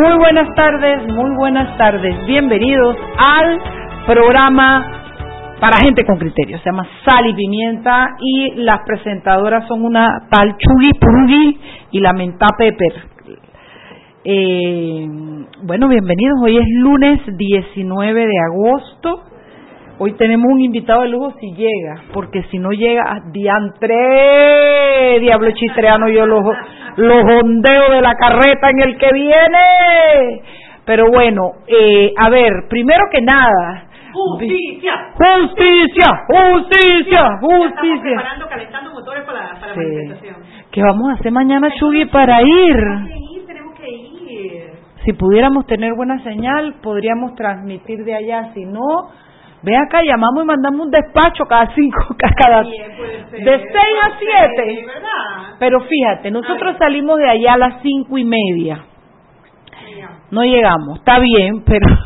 Muy buenas tardes, muy buenas tardes. Bienvenidos al programa para gente con criterio. Se llama Sal y Pimienta y las presentadoras son una tal Prugi y la Menta Pepper. Eh, bueno, bienvenidos. Hoy es lunes 19 de agosto. Hoy tenemos un invitado de lujo si llega, porque si no llega, diantre, diablo chistreano, yo los, los ondeo de la carreta en el que viene. Pero bueno, eh, a ver, primero que nada. Justicia. Justicia, justicia, justicia. Estamos preparando, calentando motores para, para la manifestación. ¿Qué vamos a hacer mañana, Chugui, para ir, tenemos que ir. Si pudiéramos tener buena señal, podríamos transmitir de allá. Si no, ve acá, llamamos y mandamos un despacho cada cinco, cada, ser, de seis a siete. ser. Pero fíjate, nosotros Ay. salimos de allá a las cinco y media. No llegamos, está bien, pero...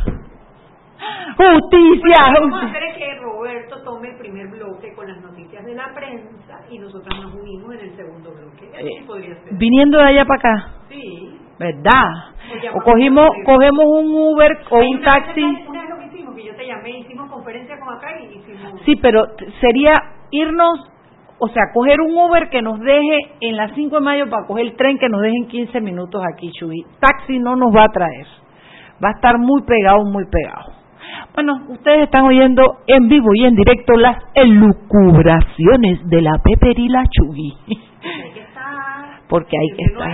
Justicia, Bueno, vamos a hacer es que Roberto tome el primer bloque con las noticias de la prensa y nosotros nos unimos en el segundo bloque. Así Eh, podría ser. Viniendo de allá para acá, Sí. ¿verdad? Pues O cogimos, cogemos un Uber o un taxi. Una que hicimos, conferencia con acá y hicimos... Sí, pero sería irnos, o sea, coger un Uber que nos deje en las 5 de mayo para coger el tren que nos deje en 15 minutos aquí, Chuy. Taxi no nos va a traer. Va a estar muy pegado, muy pegado. Bueno, ustedes están oyendo en vivo y en directo las elucubraciones de la Pepper y la Chuy. Porque hay que estar.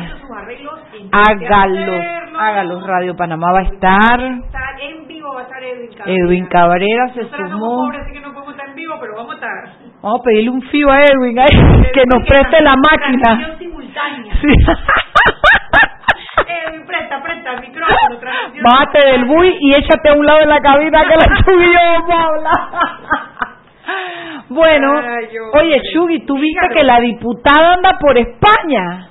Hágalos, hágalos. Radio Panamá va a estar. Va a estar Edwin Cabrera. Edwin Cabrera se Nosotros somos sumó. pobres, así que no podemos estar en vivo, pero vamos a estar. Vamos a pedirle un fío a Edwin que nos preste la máquina. Simultánea. Sí. Edwin, presta, presta el micrófono. Bájate del bui y échate a un lado de la cabina que la Chugui y yo vamos a hablar. Bueno, Ay, oye. Chugui, tú viste que la diputada anda por España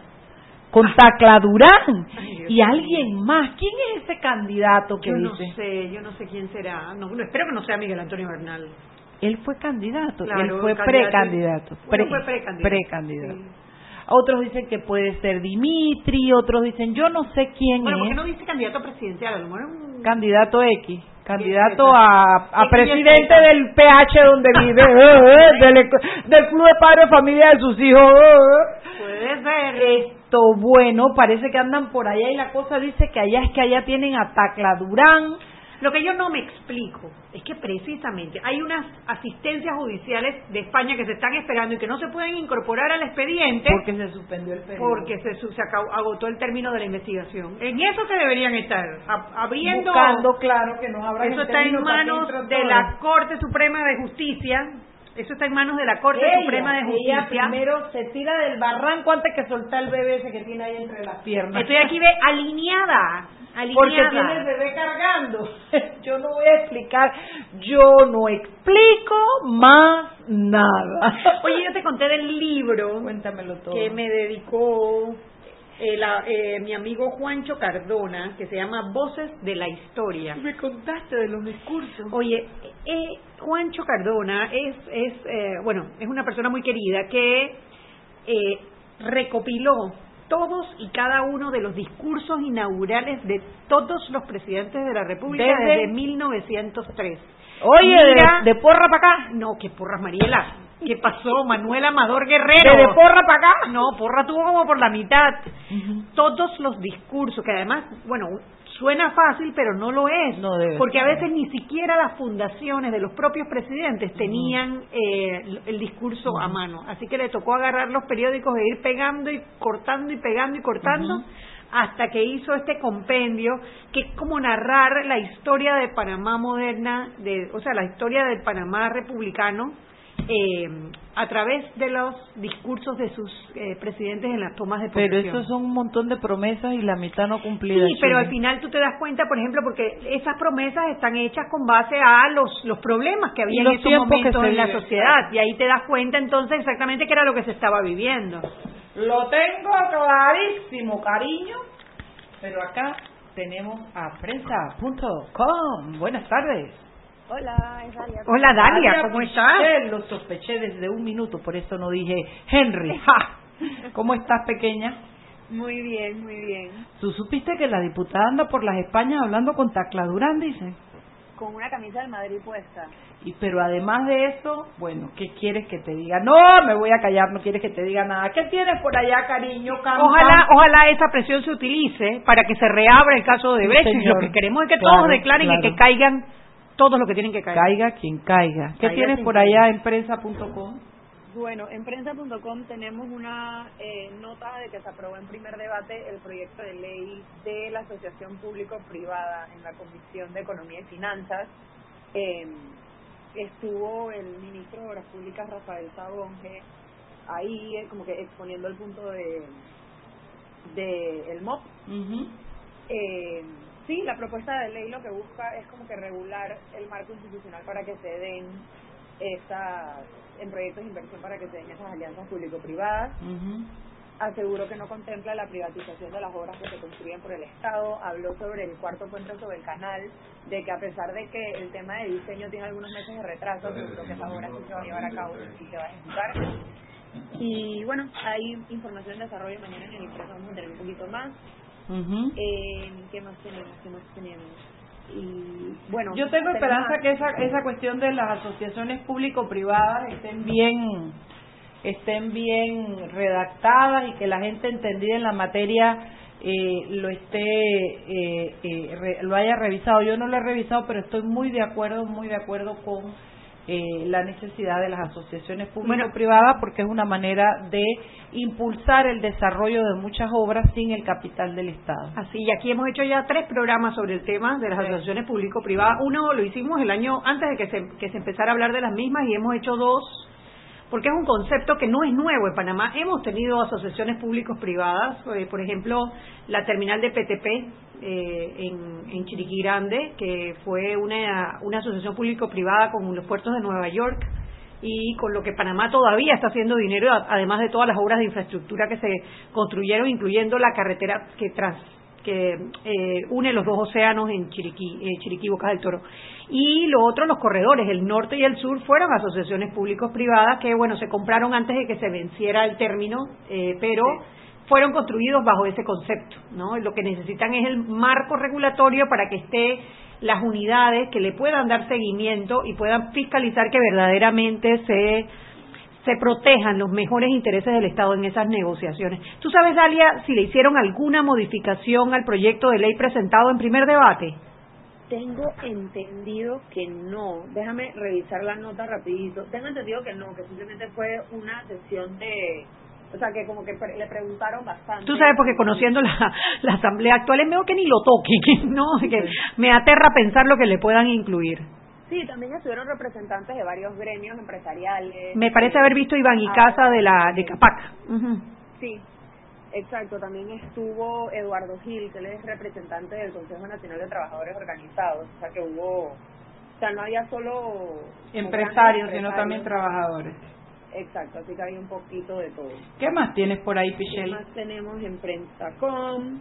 con Tacla Durán Ay, y alguien más. ¿Quién es ese candidato que Yo no dice? sé, yo no sé quién será. No, no, espero que no sea Miguel Antonio Bernal. Él fue candidato, Claro, él fue candidato. precandidato. Pre- fue precandidato. precandidato. Sí. Otros dicen que puede ser Dimitri, otros dicen yo no sé quién Bueno, ¿por es. qué no dice candidato presidencial? A lo mejor es un... Candidato X, candidato a, presidente del PH donde vive, eh, eh, del, del Club de Padre de Familia de sus hijos. eh, eh. Puede ser. Esto, bueno, parece que andan por allá y la cosa dice que allá es que allá tienen a Tacla Durán. Lo que yo no me explico es que precisamente hay unas asistencias judiciales de España que se están esperando y que no se pueden incorporar al expediente Porque se suspendió el periodo. porque se, se acabó- agotó el término de la investigación. En eso se deberían estar, abriendo... Buscando, claro, que nos abran Eso está en manos de la Corte Suprema de Justicia. Eso está en manos de la Corte Ella, Suprema de ella Justicia. primero se tira del barranco antes que soltar el bebé ese que tiene ahí entre las piernas. Estoy aquí ve alineada, alineada. Porque tiene el bebé cargando. Yo no voy a explicar, yo no explico más nada. Oye, yo te conté del libro Cuéntamelo todo. que me dedicó eh, la- eh, mi amigo Juancho Cardona, que se llama Voces de la Historia. me contaste de los discursos. Oye, eh, Juancho Cardona es, es eh, bueno, es una persona muy querida que eh, recopiló todos y cada uno de los discursos inaugurales de todos los presidentes de la República Desde- desde, 1903. Oye, Mira- de, de porra para acá. No, que porras, Mariela. ¿Qué pasó? Manuel Amador Guerrero. De, de porra para acá. No, porra tuvo como por la mitad. Todos los discursos, que además, bueno, suena fácil, pero no lo es. No debe porque a veces ni siquiera las fundaciones de los propios presidentes tenían eh, el- el discurso a mano. Así que le tocó agarrar los periódicos e ir pegando y cortando y pegando y cortando. hasta que hizo este compendio que es como narrar la historia de Panamá moderna, de, o sea, la historia del Panamá republicano eh, a través de los discursos de sus eh, presidentes en las tomas de posesión. Pero esos son un montón de promesas y la mitad no cumplidas. Sí, pero al final tú te das cuenta, por ejemplo, porque esas promesas están hechas con base a los, los problemas que había en esos momentos en la sociedad. Y ahí te das cuenta entonces exactamente qué era lo que se estaba viviendo. Lo tengo clarísimo, cariño. Pero acá tenemos a prensa.com. Buenas tardes. Hola, es Dalia. Hola, Dalia, ¿cómo estás? Lo sospeché desde un minuto, por eso no dije Henry. ¡Ja! ¿Cómo estás, pequeña? Muy bien, muy bien. ¿Tú supiste que la diputada anda por las Españas hablando con Tacla Durán, dice? Con una camisa del Madrid puesta. Y pero además de eso, bueno, ¿qué quieres que te diga? No, me voy a callar, no quieres que te diga nada. ¿Qué tienes por allá, cariño? Ojalá, ojalá esa presión se utilice para que se reabra el caso de Brecht. Lo que queremos es que todos declaren y que caigan todos los que tienen que caer. Caiga quien caiga. ¿Qué tienes por allá en prensa.com? Bueno, en prensa.com tenemos una eh, nota de que se aprobó en primer debate el proyecto de ley de la Asociación Público-Privada en la Comisión de Economía y Finanzas. Eh, estuvo el ministro de Obras Públicas, Rafael Sabonge, ahí eh, como que exponiendo el punto de, de el MOP. eh, sí, la propuesta de ley lo que busca es como que regular el marco institucional para que se den esas, en proyectos de inversión para que se den esas alianzas público-privadas. Aseguró que no contempla la privatización de las obras que se construyen por el Estado. Habló sobre el cuarto puente sobre el canal, de que a pesar de que el tema de diseño tiene algunos meses de retraso, creo que esa obra sí se va a llevar a cabo y se va a ejecutar. Y bueno, hay información de desarrollo mañana en el impreso, vamos a tener un poquito más. Eh, ¿Qué más tenemos? ¿Qué más tenemos? Y bueno, yo tengo esperanza que esa esa cuestión de las asociaciones público-privadas estén bien estén bien redactadas y que la gente entendida en la materia eh, lo esté eh, eh, re- lo haya revisado. Yo no lo he revisado, pero estoy muy de acuerdo, muy de acuerdo con eh, la necesidad de las asociaciones público-privadas porque es una manera de impulsar el desarrollo de muchas obras sin el capital del Estado. Así, y aquí hemos hecho ya tres programas sobre el tema de las asociaciones público-privadas. Uno lo hicimos el año antes de que se, que se empezara a hablar de las mismas y hemos hecho dos, porque es un concepto que no es nuevo en Panamá. Hemos tenido asociaciones públicos-privadas, eh, por ejemplo, la terminal de PTP eh, en, en Chiriquí Grande, que fue una, una asociación público-privada con los puertos de Nueva York y con lo que Panamá todavía está haciendo dinero, además de todas las obras de infraestructura que se construyeron, incluyendo la carretera que tras que eh, une los dos océanos en Chiriquí, eh, Chiriquí, Bocas del Toro. Y lo otro, los corredores, el norte y el sur, fueron asociaciones públicos-privadas que, bueno, se compraron antes de que se venciera el término, eh, pero fueron construidos bajo ese concepto, ¿no? Lo que necesitan es el marco regulatorio para que esté las unidades que le puedan dar seguimiento y puedan fiscalizar que verdaderamente se se protejan los mejores intereses del Estado en esas negociaciones. ¿Tú sabes, Dalia, si le hicieron alguna modificación al proyecto de ley presentado en primer debate? Tengo entendido que no. Déjame revisar la nota rapidito. Tengo entendido que no, que simplemente fue una sesión de... O sea, que como que pre- le preguntaron bastante. Tú sabes, porque conociendo la, la asamblea actual es mejor que ni lo toquen, ¿no? Que me aterra pensar lo que le puedan incluir. Sí, también estuvieron representantes de varios gremios empresariales. Me parece haber visto Iván y Casa de la de Capac. Ujú. Sí, exacto. También estuvo Eduardo Gil, que él es representante del Consejo Nacional de Trabajadores Organizados. O sea, que hubo... O sea, no había solo... Empresarios, sino también trabajadores. Exacto, así que hay un poquito de todo. ¿Qué más tienes por ahí, ¿Qué Pichel? más tenemos en Prensa.com?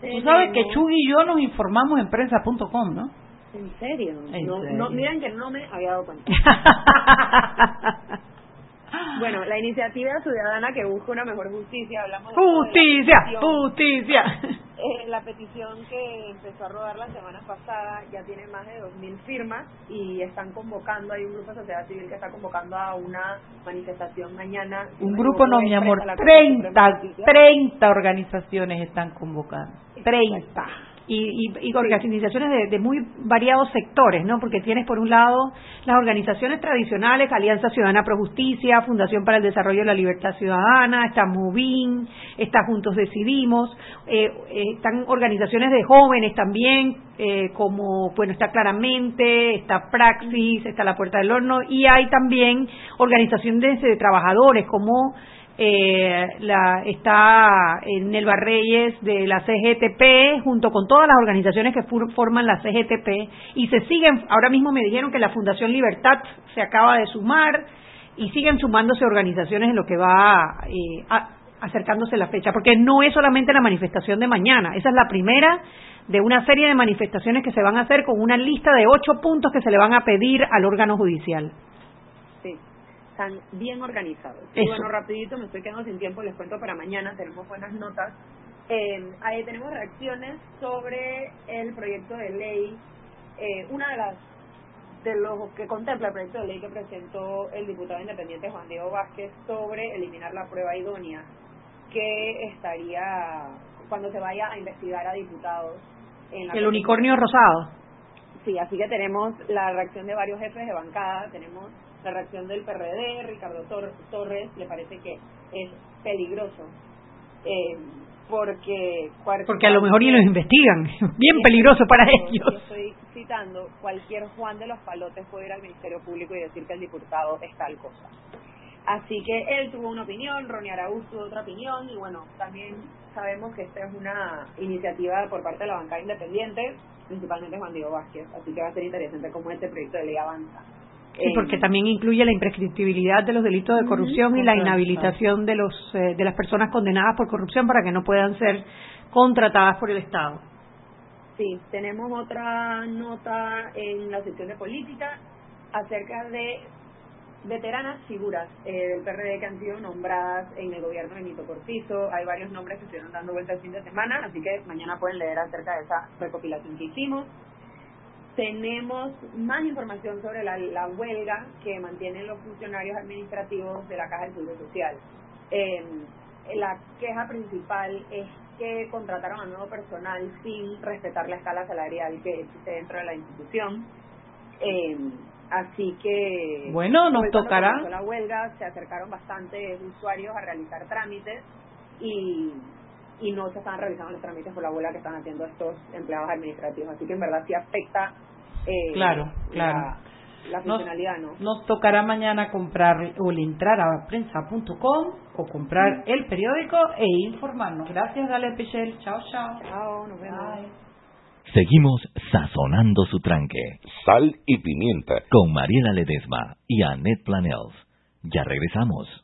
Tú sabes que Chug y yo nos informamos en prensa.com, ¿no? ¿En serio? ¿En no, serio? no, miren que no me había dado cuenta. bueno, la iniciativa ciudadana que busca una mejor justicia, hablamos de Justicia, la petición, justicia. eh, la petición que empezó a rodar la semana pasada ya tiene más de 2.000 firmas y están convocando, hay un grupo de sociedad civil que está convocando a una manifestación mañana. Un grupo no, mi amor. frente a la Corte Suprema 30, de Justicia. 30 organizaciones están convocando. 30. Y, y, organizaciones de, de, muy variados sectores, ¿no? Porque tienes por un lado las organizaciones tradicionales, Alianza Ciudadana Pro Justicia, Fundación para el Desarrollo de la Libertad Ciudadana, está Movin, está Juntos Decidimos, eh, eh, están organizaciones de jóvenes también, eh, como, bueno, está Claramente, está Praxis, está La Puerta del Horno, y hay también organizaciones de trabajadores como eh, la, está Nelva Reyes de la CGTP junto con todas las organizaciones que forman la CGTP y se siguen, ahora mismo me dijeron que la Fundación Libertad se acaba de sumar y siguen sumándose organizaciones en lo que va eh, acercándose la fecha, porque no es solamente la manifestación de mañana, esa es la primera de una serie de manifestaciones que se van a hacer con una lista de ocho puntos que se le van a pedir al órgano judicial están bien organizados. Y bueno, rapidito, me estoy quedando sin tiempo, les cuento para mañana, tenemos buenas notas. Eh, ahí tenemos reacciones sobre el proyecto de ley, eh, una de las de los que contempla el proyecto de ley que presentó el diputado independiente Juan Diego Vázquez sobre eliminar la prueba idónea, que estaría cuando se vaya a investigar a diputados. En el unicornio rosado. Sí, así que tenemos la reacción de varios jefes de bancada, tenemos la reacción del PRD, Ricardo Torres, le parece que es peligroso. Eh, porque porque a lo mejor ni los investigan. Bien peligroso para ellos. Estoy citando cualquier Juan de los Palotes puede ir al Ministerio Público y decir que el diputado es tal cosa. Así que él tuvo una opinión Ronnie Araúz tuvo otra opinión y bueno también sabemos que esta es una iniciativa por parte de la bancada independiente principalmente Juan Diego Vázquez así que va a ser interesante cómo este proyecto de ley avanza Sí, porque también incluye la imprescriptibilidad de los delitos de corrupción y la inhabilitación de los eh, de las personas condenadas por corrupción para que no puedan ser contratadas por el Estado. Sí, tenemos otra nota en la sección de política acerca de veteranas figuras eh, del PRD que han sido nombradas en el gobierno de Nito Cortizo. Hay varios nombres que estuvieron dando vuelta el fin de semana, así que mañana pueden leer acerca de esa recopilación que hicimos. Tenemos más información sobre la, la huelga que mantienen los funcionarios administrativos de la Caja del Seguro Social. Eh, la queja principal es que contrataron a nuevo personal sin respetar la escala salarial que existe dentro de la institución. Eh, así que bueno nos tocará la huelga se acercaron bastantes usuarios a realizar trámites y y no se están realizando los trámites por la huelga que están haciendo estos empleados administrativos. Así que en verdad sí afecta eh, claro, claro. La, funcionalidad, ¿no? Nos tocará mañana comprar o entrar a prensa.com o comprar el periódico e informarnos. Gracias, Dale Pichel. Chao, chao. Chao, nos vemos. Seguimos sazonando su tranque. Sal y pimienta. Con Mariela Ledesma y Annette Planels. Ya regresamos.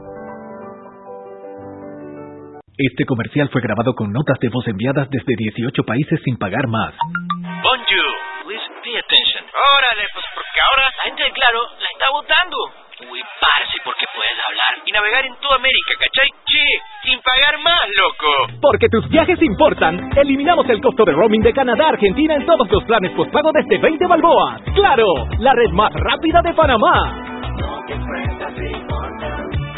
Este comercial fue grabado con notas de voz enviadas desde 18 países sin pagar más. Bonjour, please pay attention. Órale, pues porque ahora la gente de Claro la está votando. Uy, parce, porque puedes hablar y navegar en toda América, ¿cachai? Che, sin pagar más, loco. Porque tus viajes importan, eliminamos el costo de roaming de Canadá a Argentina en todos los planes postpago desde 20 balboas. ¡Claro! La red más rápida de Panamá.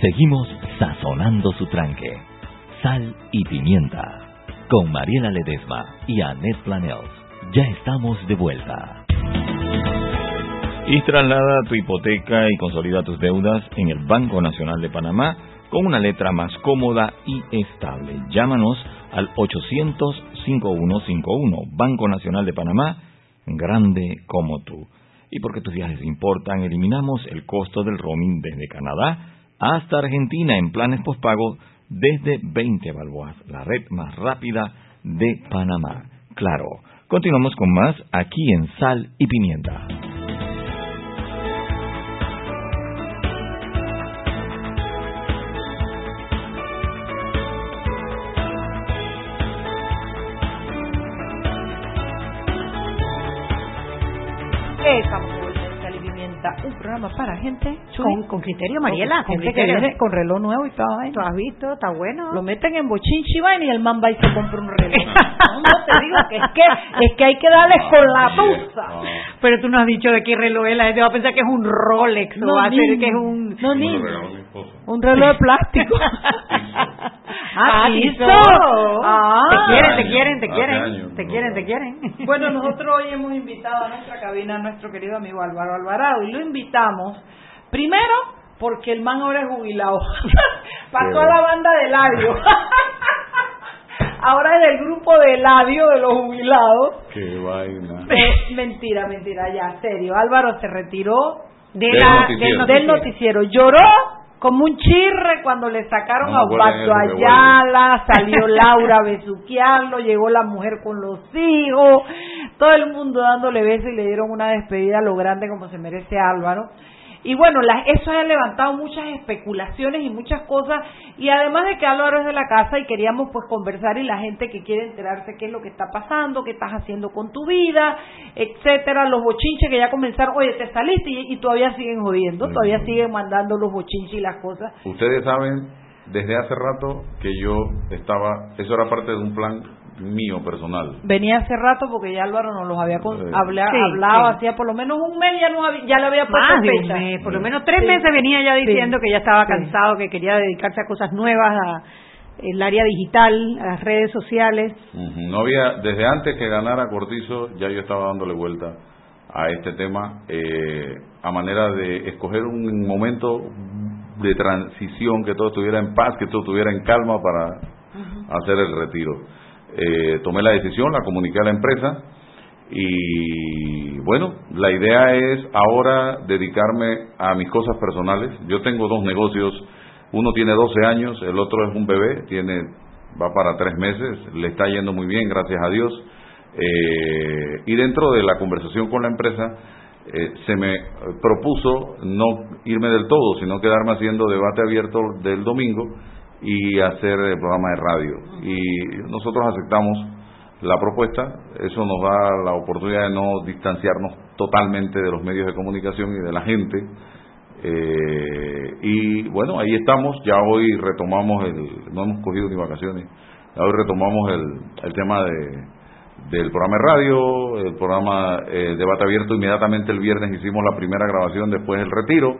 Seguimos sazonando su tranque. Sal y pimienta. Con Mariela Ledesma y Annette Planels. Ya estamos de vuelta. Y traslada tu hipoteca y consolida tus deudas en el Banco Nacional de Panamá con una letra más cómoda y estable. Llámanos al 800-5151, Banco Nacional de Panamá, grande como tú. Y porque tus viajes importan, eliminamos el costo del roaming desde Canadá hasta Argentina en planes postpago desde 20 balboas, la red más rápida de Panamá. Claro, continuamos con más aquí en Sal y Pimienta. Para gente Con, con criterio, Mariela. Con Con gente que criterio. viene con reloj nuevo y vaina. ¿Tú has visto? Está bueno. Lo meten en bochinchi y el man va y se compra un reloj. no, no, te digo que es que, es que hay que darle con la tusa. Pero tú no has dicho de qué reloj es. La gente va a pensar que es un Rolex o va a ser que es un... No, niño. Un reloj de plástico. Ah. Tizo. Ah. Te quieren, te quieren, te Hace quieren. Te quieren, te quieren. Bueno, nosotros hoy hemos invitado a nuestra cabina a nuestro querido amigo Álvaro Alvarado y lo invitamos primero porque el man ahora es jubilado. Pasó a la banda de Eladio. ahora es del grupo de Eladio de los jubilados. Qué vaina. Eh, mentira, mentira, ya, serio. Álvaro se retiró De Del la- noticiero. del noticiero. Lloró como un chirre cuando le sacaron No a Osvaldo Ayala, salió Laura a besuquearlo, llegó la mujer con los hijos, todo el mundo dándole besos y le dieron una despedida a lo grande como se merece Álvaro. Y bueno, la- eso ha levantado muchas especulaciones y muchas cosas. Y además de que Álvaro es de la casa y queríamos pues conversar y la gente que quiere enterarse qué es lo que está pasando, qué estás haciendo con tu vida, etcétera, los bochinches que ya comenzaron, oye, te saliste y, y todavía siguen jodiendo, todavía siguen mandando los bochinches y las cosas. Ustedes saben desde hace rato que yo estaba, eso era parte de un plan mío personal. Venía hace rato porque ya Álvaro nos los había con- Sí. habla- Sí, hablado, sí. hacía por lo menos un mes ya, nos había- ya le había puesto Más de un fecha. mes, por lo menos tres Sí. meses venía ya Sí. diciendo que ya estaba Sí. cansado, que quería dedicarse a cosas nuevas, a el área digital, a las redes sociales. No había, desde antes que ganara Cortizo, ya yo estaba dándole vuelta a este tema, eh, a manera de escoger un momento de transición, que todo estuviera en paz, que todo estuviera en calma para hacer el retiro. Eh, tomé la decisión, la comuniqué a la empresa y bueno, la idea es ahora dedicarme a mis cosas personales. Yo tengo dos negocios, uno tiene 12 años, el otro es un bebé, tiene va para tres meses, le está yendo muy bien, gracias a Dios. Eh, y dentro de la conversación con la empresa, eh, se me propuso no irme del todo, sino quedarme haciendo debate abierto del domingo y hacer el programa de radio. Y nosotros aceptamos la propuesta, eso nos da la oportunidad de no distanciarnos totalmente de los medios de comunicación y de la gente. Eh, y bueno, ahí estamos, ya hoy retomamos el, no hemos cogido ni vacaciones, ya hoy retomamos el, el tema de del programa de radio, el programa eh, Debate Abierto, inmediatamente el viernes hicimos la primera grabación después del retiro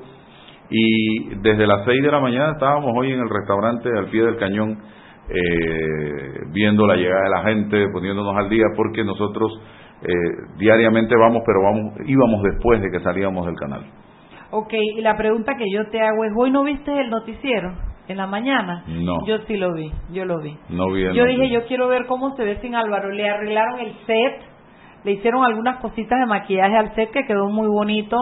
y desde las 6 de la mañana estábamos hoy en el restaurante al pie del cañón eh, viendo la llegada de la gente, poniéndonos al día porque nosotros eh, diariamente vamos, pero vamos íbamos después de que salíamos del canal. Ok, y la pregunta que yo te hago es, ¿hoy no viste el noticiero en la mañana? No. Yo sí lo vi, yo lo vi. No vi Yo dije, yo quiero ver cómo se ve sin Álvaro. Le arreglaron el set, le hicieron algunas cositas de maquillaje al set que quedó muy bonito.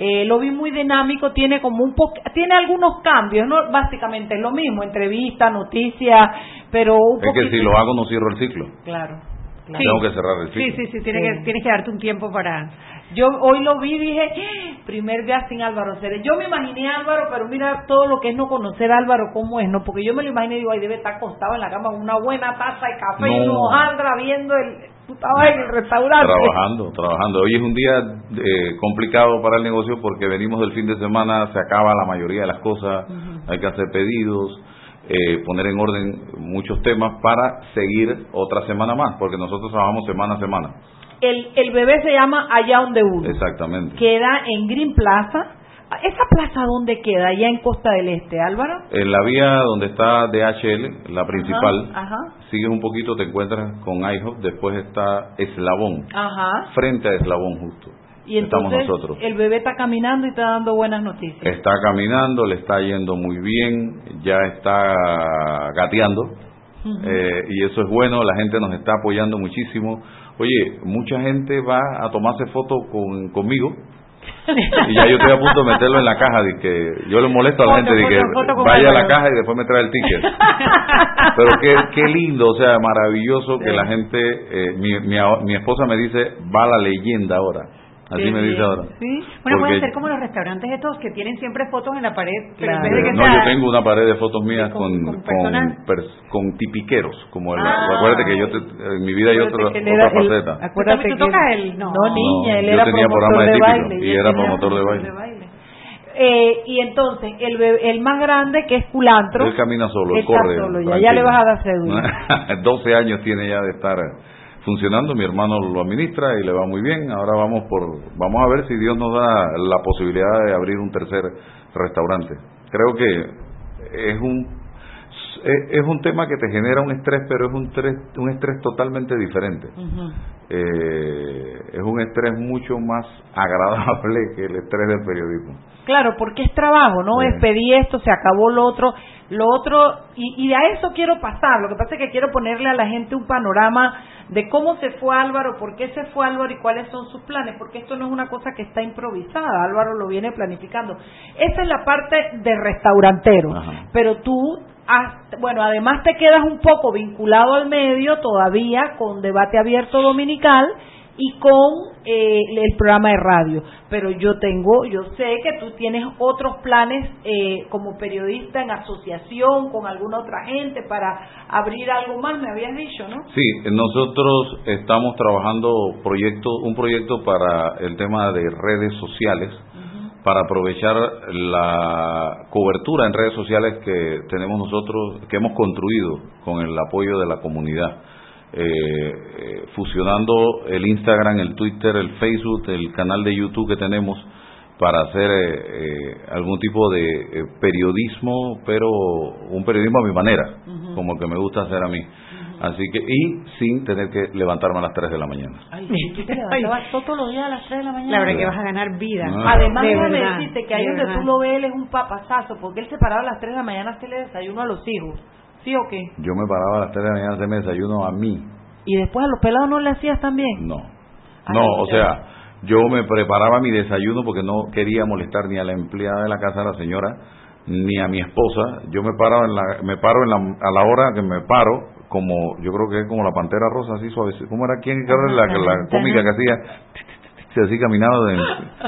Eh, lo vi muy dinámico, tiene como un po tiene algunos cambios, no básicamente es lo mismo, entrevista, noticia, pero un Es que si lo hago no cierro el ciclo. Claro. Tengo que cerrar el ciclo. Sí, sí, sí, tienes, Que, tienes que darte un tiempo para... Yo hoy lo vi y dije, ¡Ah! primer día sin Álvaro Ceres. Yo me imaginé a Álvaro, pero mira todo lo que es no conocer a Álvaro cómo es, ¿no? Porque yo me lo imaginé y digo, ay, debe estar acostado en la cama con una buena taza de café y No. hojaldra viendo el... Tú estabas en el restaurante. Trabajando, trabajando. Hoy es un día eh, complicado para el negocio porque venimos del fin de semana, se acaba la mayoría de las cosas, hay que hacer pedidos, eh, poner en orden muchos temas para seguir otra semana más, porque nosotros trabajamos semana a semana. El, el bebé se llama Allá donde uno. Exactamente. Queda en Green Plaza. ¿Esa plaza dónde queda? Allá en Costa del Este, Álvaro. En la vía donde está DHL, la principal, Ajá, sigues un poquito, te encuentras con IHOP, después está Eslabón, ajá. frente a Eslabón justo. Y Estamos entonces nosotros. el bebé está caminando y está dando buenas noticias. Está caminando, le está yendo muy bien, ya está gateando. Eh, y eso es bueno, la gente nos está apoyando muchísimo. Oye, mucha gente va a tomarse fotos con, conmigo y ya yo estoy a punto de meterlo en la caja de que yo le molesto a la Foto, gente de que foto, vaya a la caja y después me trae el ticket. Pero qué, qué lindo, o sea, maravilloso que la gente, eh, mi, mi, mi esposa me dice, va la leyenda ahora. Así me dice ahora. Sí. Bueno, Porque- puede ser como los restaurantes estos que tienen siempre fotos en la pared, pero en Claro. vez de que no, sea- yo tengo una pared de fotos mías con- con, con con, personas. pers- con tipiqueros, como el, Ah. acuérdate que yo te- en mi vida hay otra, Acuérdate que él era otra el- faceta. acuérdate ¿Tú que tocas él- el- no. no, niña, él yo era tenía promotor programa de de típico baile. y era tenía promotor de baile. Eh, y entonces, el, bebé- el más grande, que es culantro, Él camina solo, él está corre. solo, ya, ya le vas a dar cédula. 12 años tiene ya de estar funcionando, mi hermano lo administra y le va muy bien. Ahora vamos por vamos a ver si Dios nos da la posibilidad de abrir un tercer restaurante. Creo que es un es es un tema que te genera un estrés, pero es un estrés, un estrés totalmente diferente. Eh, es un estrés mucho más agradable que el estrés del periodismo. Claro, porque es trabajo, ¿no? Es pedí esto, se acabó lo otro, lo otro, y, y a eso quiero pasar. Lo que pasa es que quiero ponerle a la gente un panorama de cómo se fue Álvaro, por qué se fue Álvaro y cuáles son sus planes, porque esto no es una cosa que está improvisada, Álvaro lo viene planificando. Esa es la parte de restaurantero, pero tú, bueno, además te quedas un poco vinculado al medio todavía con debate abierto dominical y con eh, el programa de radio. Pero yo tengo, yo sé que tú tienes otros planes eh, como periodista en asociación con alguna otra gente para abrir algo más, me habías dicho, ¿no? Sí, nosotros estamos trabajando proyecto, un proyecto para el tema de redes sociales, para aprovechar la cobertura en redes sociales que tenemos nosotros, que hemos construido con el apoyo de la comunidad. Eh, eh, fusionando el Instagram, el Twitter, el Facebook, el canal de YouTube que tenemos para hacer eh, eh, algún tipo de eh, periodismo, pero un periodismo a mi manera, como el que me gusta hacer a mí. Así que, y sin tener que levantarme a las 3 de la mañana. Ay, tú te levantabas todos los días a las 3 de la mañana. La verdad que vas a ganar vida. Ah. Además, De déjame verdad, decirte que ahí de donde verdad. tú lo ves, él es un papazazo, porque él se paraba a las 3 de la mañana a hacerle desayuno a los hijos. ¿Sí o qué? Yo me paraba a las 3 de la mañana a hacerme desayuno a mí. Y después a los pelados no le hacías también. No. Ay, No, o sea, yo me preparaba mi desayuno porque no quería molestar ni a la empleada de la casa, a la señora, ni a mi esposa. Yo me paro en la, me paro en la, a la hora que me paro, como, yo creo que es como la pantera rosa, así suave. ¿Cómo era quién? La, la, la cómica que hacía, así caminaba de,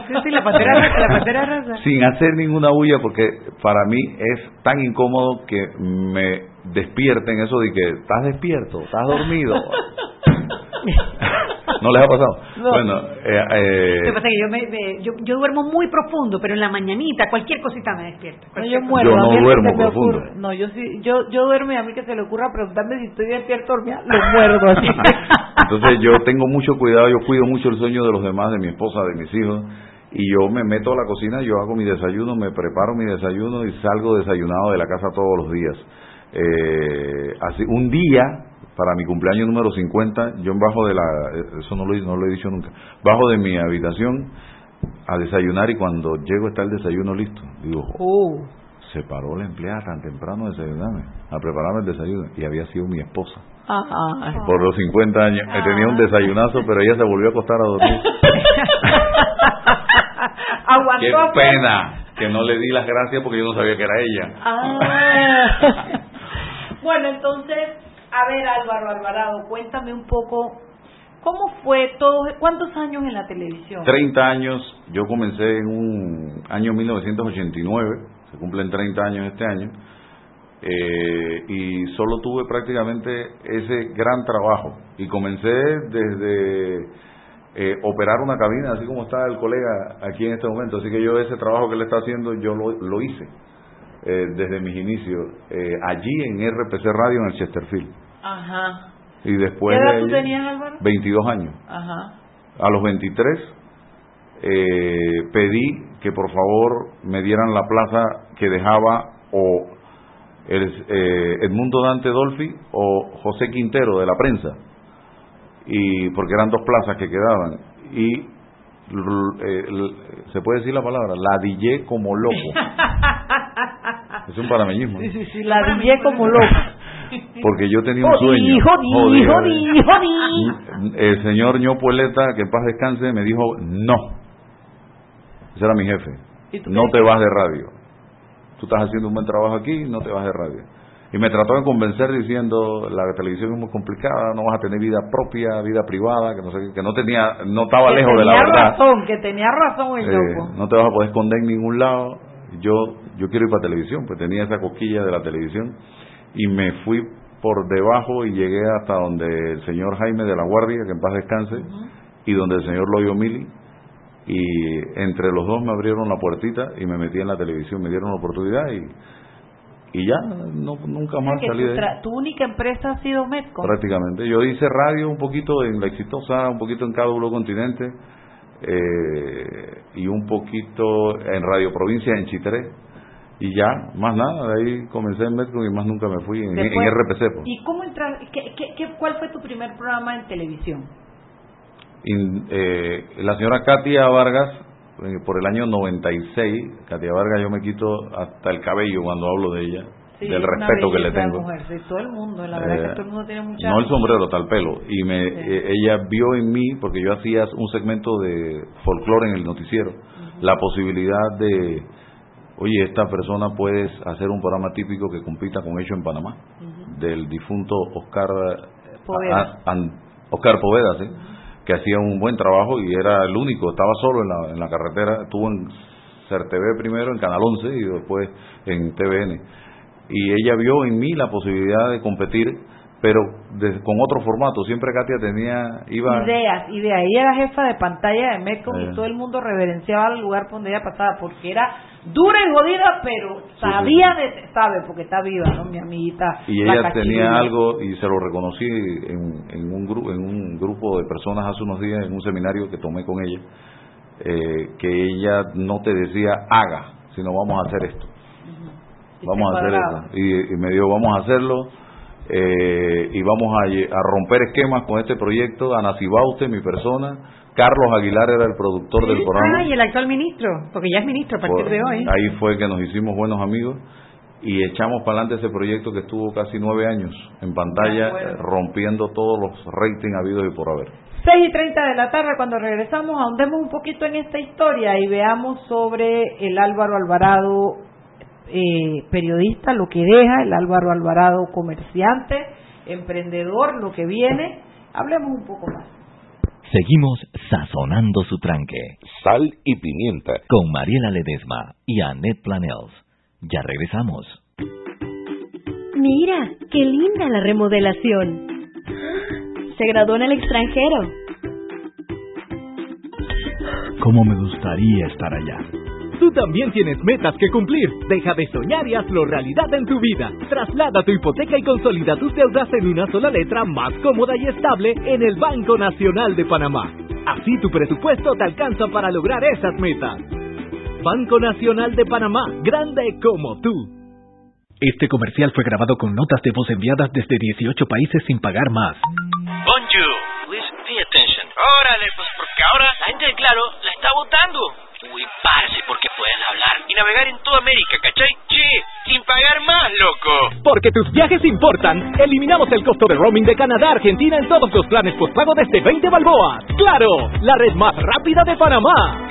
Sí, sí, la pantera rosa, la pantera rosa. sin hacer ninguna bulla porque para mí es tan incómodo que me despierten eso de que estás despierto, estás dormido. ¿No les ha pasado? No. Bueno, eh, eh, que pasa que yo, me, me- yo, yo duermo muy profundo, pero en la mañanita cualquier cosita me despierta. No, yo muero. Yo no duermo profundo. ocurre- no, yo sí, yo, yo duermo y a mí que se le ocurra preguntarme si estoy despierto o dormida, lo muerdo así. Entonces yo tengo mucho cuidado, yo cuido mucho el sueño de los demás, de mi esposa, de mis hijos, y yo me meto a la cocina, yo hago mi desayuno, me preparo mi desayuno y salgo desayunado de la casa todos los días. Eh, así, un día, para mi cumpleaños número 50, yo bajo de la, eso no lo, no lo he dicho nunca, bajo de mi habitación a desayunar y cuando llego está el desayuno listo. Digo, Uh, se paró la empleada tan temprano a desayunarme, a prepararme el desayuno, y había sido mi esposa ah, ah. por los 50 años. Me tenía un desayunazo, pero ella se volvió a acostar a dormir. Aguantó Qué a- pena que no le di las gracias porque yo no sabía que era ella. Ah. Bueno, entonces, a ver Álvaro Alvarado, cuéntame un poco ¿Cómo fue todo? ¿Cuántos años en la televisión? 30 años. Yo comencé en un año 1989. Se cumplen 30 años este año. Eh, y solo tuve prácticamente ese gran trabajo. Y comencé desde eh, operar una cabina, así como está el colega aquí en este momento. Así que yo ese trabajo que le está haciendo, yo lo, lo hice eh, desde mis inicios, eh, allí en RPC Radio en el Chesterfield. Ajá. Y después ¿Qué edad de tú ahí, tenías, Álvaro? 22 años. Ajá. A los 23 eh, pedí que por favor me dieran la plaza que dejaba o el, eh, Edmundo Dante Dolfi o José Quintero de la prensa y porque eran dos plazas que quedaban y eh, se puede decir la palabra ladillé como loco es un panameñismo ¿no? Sí, sí, sí, la dije como loca. porque yo tenía un Jodí, sueño. jodí, Jodí, el señor ñopueleta que en paz descanse me dijo no ese era mi jefe. ¿Y tú no te vas de radio. Tú estás haciendo un buen trabajo aquí no te vas de radio y me trató de convencer diciendo la televisión es muy complicada no vas a tener vida propia vida privada que no sé qué, que no tenía no estaba Que lejos de la tenía verdad razón, que tenía razón el Eh, loco. no te vas a poder esconder en ningún lado. Yo yo quiero ir para televisión, pues tenía esa coquilla de la televisión y me fui por debajo y llegué hasta donde el señor Jaime de la Guardia, que en paz descanse, y donde el señor Loyo Mili, y entre los dos me abrieron la puertita y me metí en la televisión, me dieron la oportunidad y, y ya no, nunca más salí tu, de ahí. tu única empresa ha sido Medco. Prácticamente. Yo hice radio un poquito en La Exitosa, un poquito en Cádulo Continente eh, y un poquito en Radio Provincia en Chitré. Y ya, más nada, de ahí comencé en Metcon y más nunca me fui en, Después- en RPC. pues. ¿Y cómo entraste? ¿Qué, qué, qué- cuál fue tu primer programa en televisión? Eh, la señora Katia Vargas, eh, por el año 96, Katia Vargas yo me quito hasta el cabello cuando hablo de ella, Sí, del respeto que le de tengo. mujer, sí, todo el mundo, la verdad Eh, que todo el mundo tiene mucha... No el sombrero, tal pelo. Y me, eh, ella vio en mí, porque yo hacía un segmento de folclore en el noticiero, la posibilidad de, oye, esta persona puedes hacer un programa típico que compita con Hecho en Panamá, del difunto Oscar Poveda. a- An- Oscar Poveda, ¿sí? que hacía un buen trabajo y era el único, estaba solo en la, en la carretera, estuvo en CERTV primero, en Canal 11 y después en TVN y ella vio en mí la posibilidad de competir pero de- con otro formato siempre Katia tenía iba Ideas, ideas. Ella era jefa de pantalla de Medco Eh. y todo el mundo reverenciaba el lugar por donde ella pasaba porque era dura y jodida, pero sabía de... sabe, porque está viva, ¿no? Mi amiguita. y la ella tenía algo y se lo reconocí en, en un grupo en un grupo de personas hace unos días en un seminario que tomé con ella eh, que ella no te decía haga sino vamos a hacer esto vamos a hacer esto y, y me dijo vamos a hacerlo eh, y vamos a, romper esquemas con este proyecto Ana Cibauste, mi persona Carlos Aguilar era el productor del programa Ah, y el actual ministro, porque ya es ministro a partir Por- de hoy. Ahí fue que nos hicimos buenos amigos y echamos para adelante ese proyecto que estuvo casi nueve años en pantalla, eh, rompiendo todos los ratings habidos y por haber. 6 y 30 de la tarde, cuando regresamos, ahondemos un poquito en esta historia y veamos sobre el Álvaro Alvarado, eh, periodista, lo que deja, el Álvaro Alvarado, comerciante, emprendedor, lo que viene. Hablemos un poco más. Seguimos sazonando su tranque. Sal y pimienta. Con Mariela Ledesma y Annette Planels. Ya regresamos. Mira, qué linda la remodelación. Se graduó en el extranjero. ¿Cómo me gustaría estar allá? Tú también tienes metas que cumplir. Deja de soñar y hazlo realidad en tu vida. Traslada tu hipoteca y consolida tus deudas en una sola letra más cómoda y estable en el Banco Nacional de Panamá. Así tu presupuesto te alcanza para lograr esas metas. Banco Nacional de Panamá, grande como tú. Este comercial fue grabado con notas de voz enviadas desde 18 países sin pagar más. Bonjour, please pay attention. Órale, pues porque ahora la gente de Claro la está votando. Uy, parce, porque puedes hablar y navegar en toda América, ¿cachai? Che, sin pagar más, loco. Porque tus viajes importan, eliminamos el costo de roaming de Canadá a Argentina en todos los planes postpago desde 20 balboas. ¡Claro! La red más rápida de Panamá.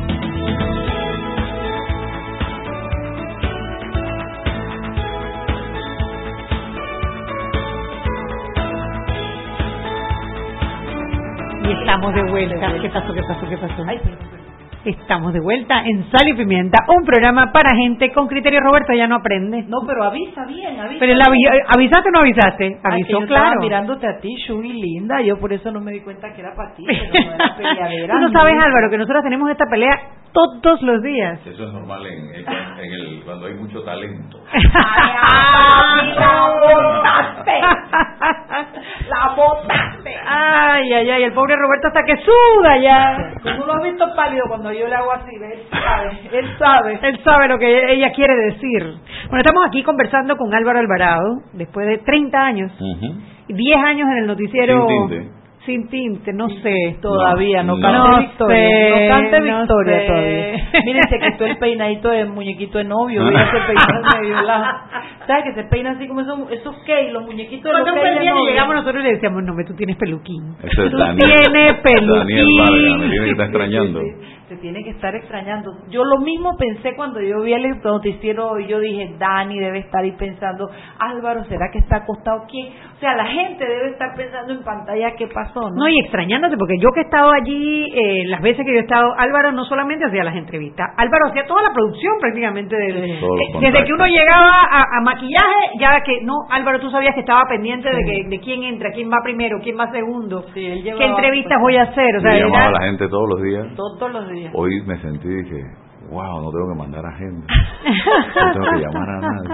Y estamos de vuelta. ¿Qué pasó? ¿Qué pasó? ¿Qué pasó? Estamos de vuelta en Sal y Pimienta, un programa para gente con criterio. Roberto ya no aprende. No, pero avisa bien, avisa. Pero el avi- ¿avisaste o no avisaste? Ay, Avisó, yo estaba claro. mirándote a ti, Shugi linda, yo por eso no me di cuenta que era para ti, pero no era peleadera. Tú no sabes, Álvaro, que nosotros tenemos esta pelea todos los días. Eso es normal en, en- en el, cuando hay mucho talento. la Ay, ay, ay, el pobre Roberto hasta que suda ya. Tú lo has visto pálido cuando yo le hago así. Él sabe, él sabe. Él sabe lo que ella quiere decir. Bueno, estamos aquí conversando con Álvaro Alvarado, después de 30 años, y 10 años en el noticiero. Sin tinte. Sin tinte, no sé. Todavía, no, No. cante No victoria. sé, no cante no victoria sé. todavía. Miren, se quitó el peinadito de muñequito de novio. Mira ese peinado medio largo. ¿Sabes que se peina así como esos, esos gay, los muñequitos de los Cuando de día novio? llegamos nosotros y le decíamos, no, tú tienes peluquín. Ese es Tú Daniel. tienes peluquín. Daniel Vargas, me tiene que estar extrañando. Sí, sí, Se tiene que estar extrañando. Yo lo mismo pensé cuando yo vi el noticiero y yo dije, Dani debe estar ahí pensando, Álvaro, ¿será que está acostado quién? O sea, la gente debe estar pensando en pantalla qué pasó, ¿no? No, y extrañándote, porque yo que he estado allí, eh, las veces que yo he estado, Álvaro no solamente hacía las entrevistas, Álvaro hacía toda la producción prácticamente. eh, desde que uno llegaba a, a maquillaje, ya que, no, Álvaro, tú sabías que estaba pendiente de, que, de quién entra, quién va primero, quién va segundo, qué llevaba, entrevistas pues, voy a hacer. O sea, llamaba era- a la gente todos los días. Todos los días. Hoy me sentí y dije, wow, no tengo que mandar agenda. No tengo que llamar a nadie.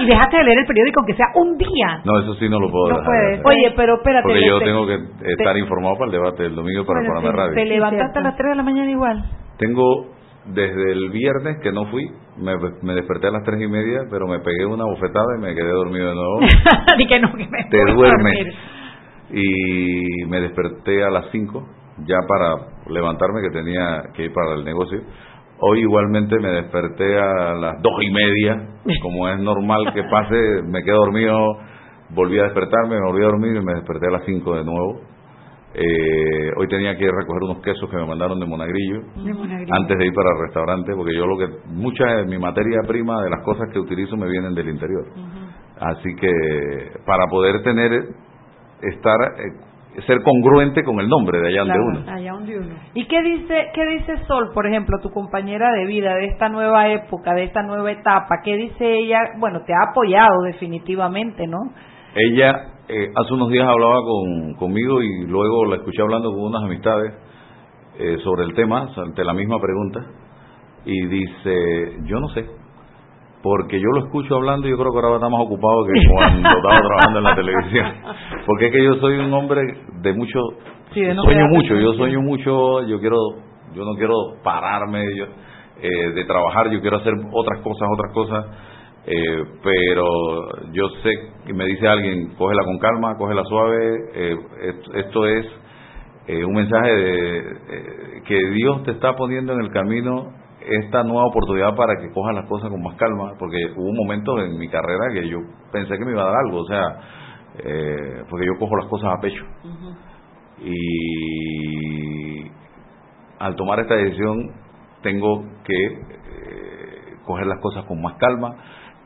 y dejaste de leer el periódico aunque sea un día. No, eso sí no lo puedo No dejar puedes. de. Oye, pero espérate. Porque yo te- tengo que estar te- informado para el debate del domingo para el Bueno, programa de sí, Te radio. levantaste a las 3 de la mañana igual. Tengo desde el viernes que no fui, me, me desperté a las tres y media, pero me pegué una bofetada y me quedé dormido de nuevo. Di que no, que me Te duermes. dormir. Y me desperté a las 5 ya para levantarme que tenía que ir para el negocio. Hoy igualmente me desperté a las dos y media, como es normal que pase, me quedo dormido, volví a despertarme, me volví a dormir y me desperté a las 5 de nuevo. Eh, hoy tenía que recoger unos quesos que me mandaron de Monagrillo De Monagrillo. antes de ir para el restaurante, porque yo lo que mucha de mi materia prima de las cosas que utilizo me vienen del interior. Así que para poder tener estar eh, ser congruente con el nombre de allá donde Claro. uno. Allá donde uno. ¿Y qué dice, qué dice Sol, por ejemplo, tu compañera de vida de esta nueva época, de esta nueva etapa? ¿Qué dice ella? Bueno, te ha apoyado definitivamente, ¿no? Ella eh, hace unos días hablaba con, conmigo y luego la escuché hablando con unas amistades eh, sobre el tema, ante la misma pregunta, y dice, yo no sé, porque yo lo escucho hablando y yo creo que ahora está más ocupado que cuando estaba trabajando en la televisión, porque es que yo soy un hombre de mucho, Sí, de no sueño mucho, yo sueño mucho, yo quiero, yo no quiero pararme yo, eh, de trabajar, yo quiero hacer otras cosas, otras cosas, eh, pero yo sé que me dice alguien, cógela con calma, cógela suave, eh, esto, esto es eh, un mensaje de, eh, que Dios te está poniendo en el camino esta nueva oportunidad para que cojas las cosas con más calma, porque hubo un momento en mi carrera que yo pensé que me iba a dar algo, o sea, eh, porque yo cojo las cosas a pecho. Y al tomar esta decisión tengo que eh, coger las cosas con más calma.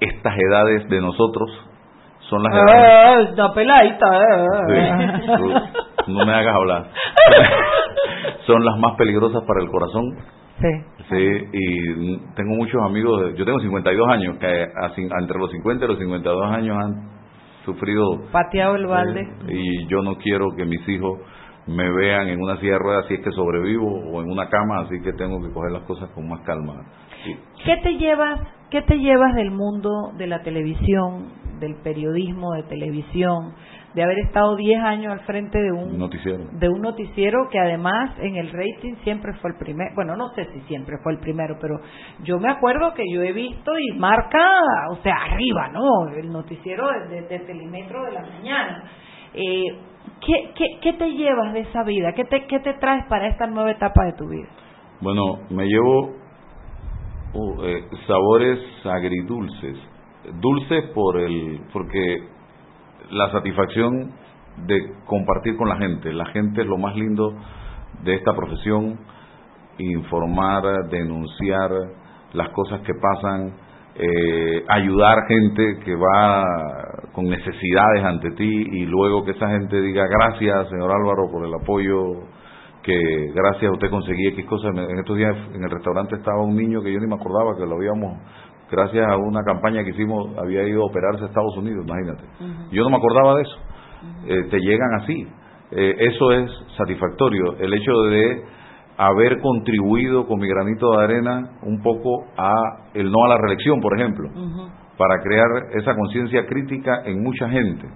Estas edades de nosotros son las edades... Ah, la peladita. Sí, tú no me hagas hablar. son las más peligrosas para el corazón. Sí. Sí, y tengo muchos amigos, yo tengo 52 años, que entre los 50 y los 52 años han sufrido Pateado el balde. y yo no quiero que mis hijos me vean en una silla de ruedas si es que sobrevivo o en una cama, así que tengo que coger las cosas con más calma. Sí. ¿Qué te llevas, qué te llevas del mundo de la televisión, del periodismo de televisión, de haber estado 10 años al frente de un Noticiero. de un noticiero que además en el rating siempre fue el primer, bueno, no sé si siempre fue el primero, pero yo me acuerdo que yo he visto y marca, o sea, arriba, ¿no? El noticiero de, de- de Telemetro de la mañana. Eh, ¿qué, qué, ¿Qué te llevas de esa vida? ¿Qué te, ¿Qué te traes para esta nueva etapa de tu vida? Bueno, me llevo uh, eh, sabores agridulces. Dulces por el, porque la satisfacción de compartir con la gente. La gente es lo más lindo de esta profesión, informar, denunciar las cosas que pasan, eh, ayudar gente que va con necesidades ante ti y luego que esa gente diga gracias, señor Álvaro, por el apoyo que gracias a usted conseguí X cosas. En estos días en el restaurante estaba un niño que yo ni me acordaba que lo habíamos, gracias a una campaña que hicimos, había ido a operarse a Estados Unidos, imagínate. Yo no me acordaba de eso. Eh, te llegan así. Eh, eso es satisfactorio. El hecho de haber contribuido con mi granito de arena un poco a el no a la reelección, por ejemplo, para crear esa conciencia crítica en mucha gente.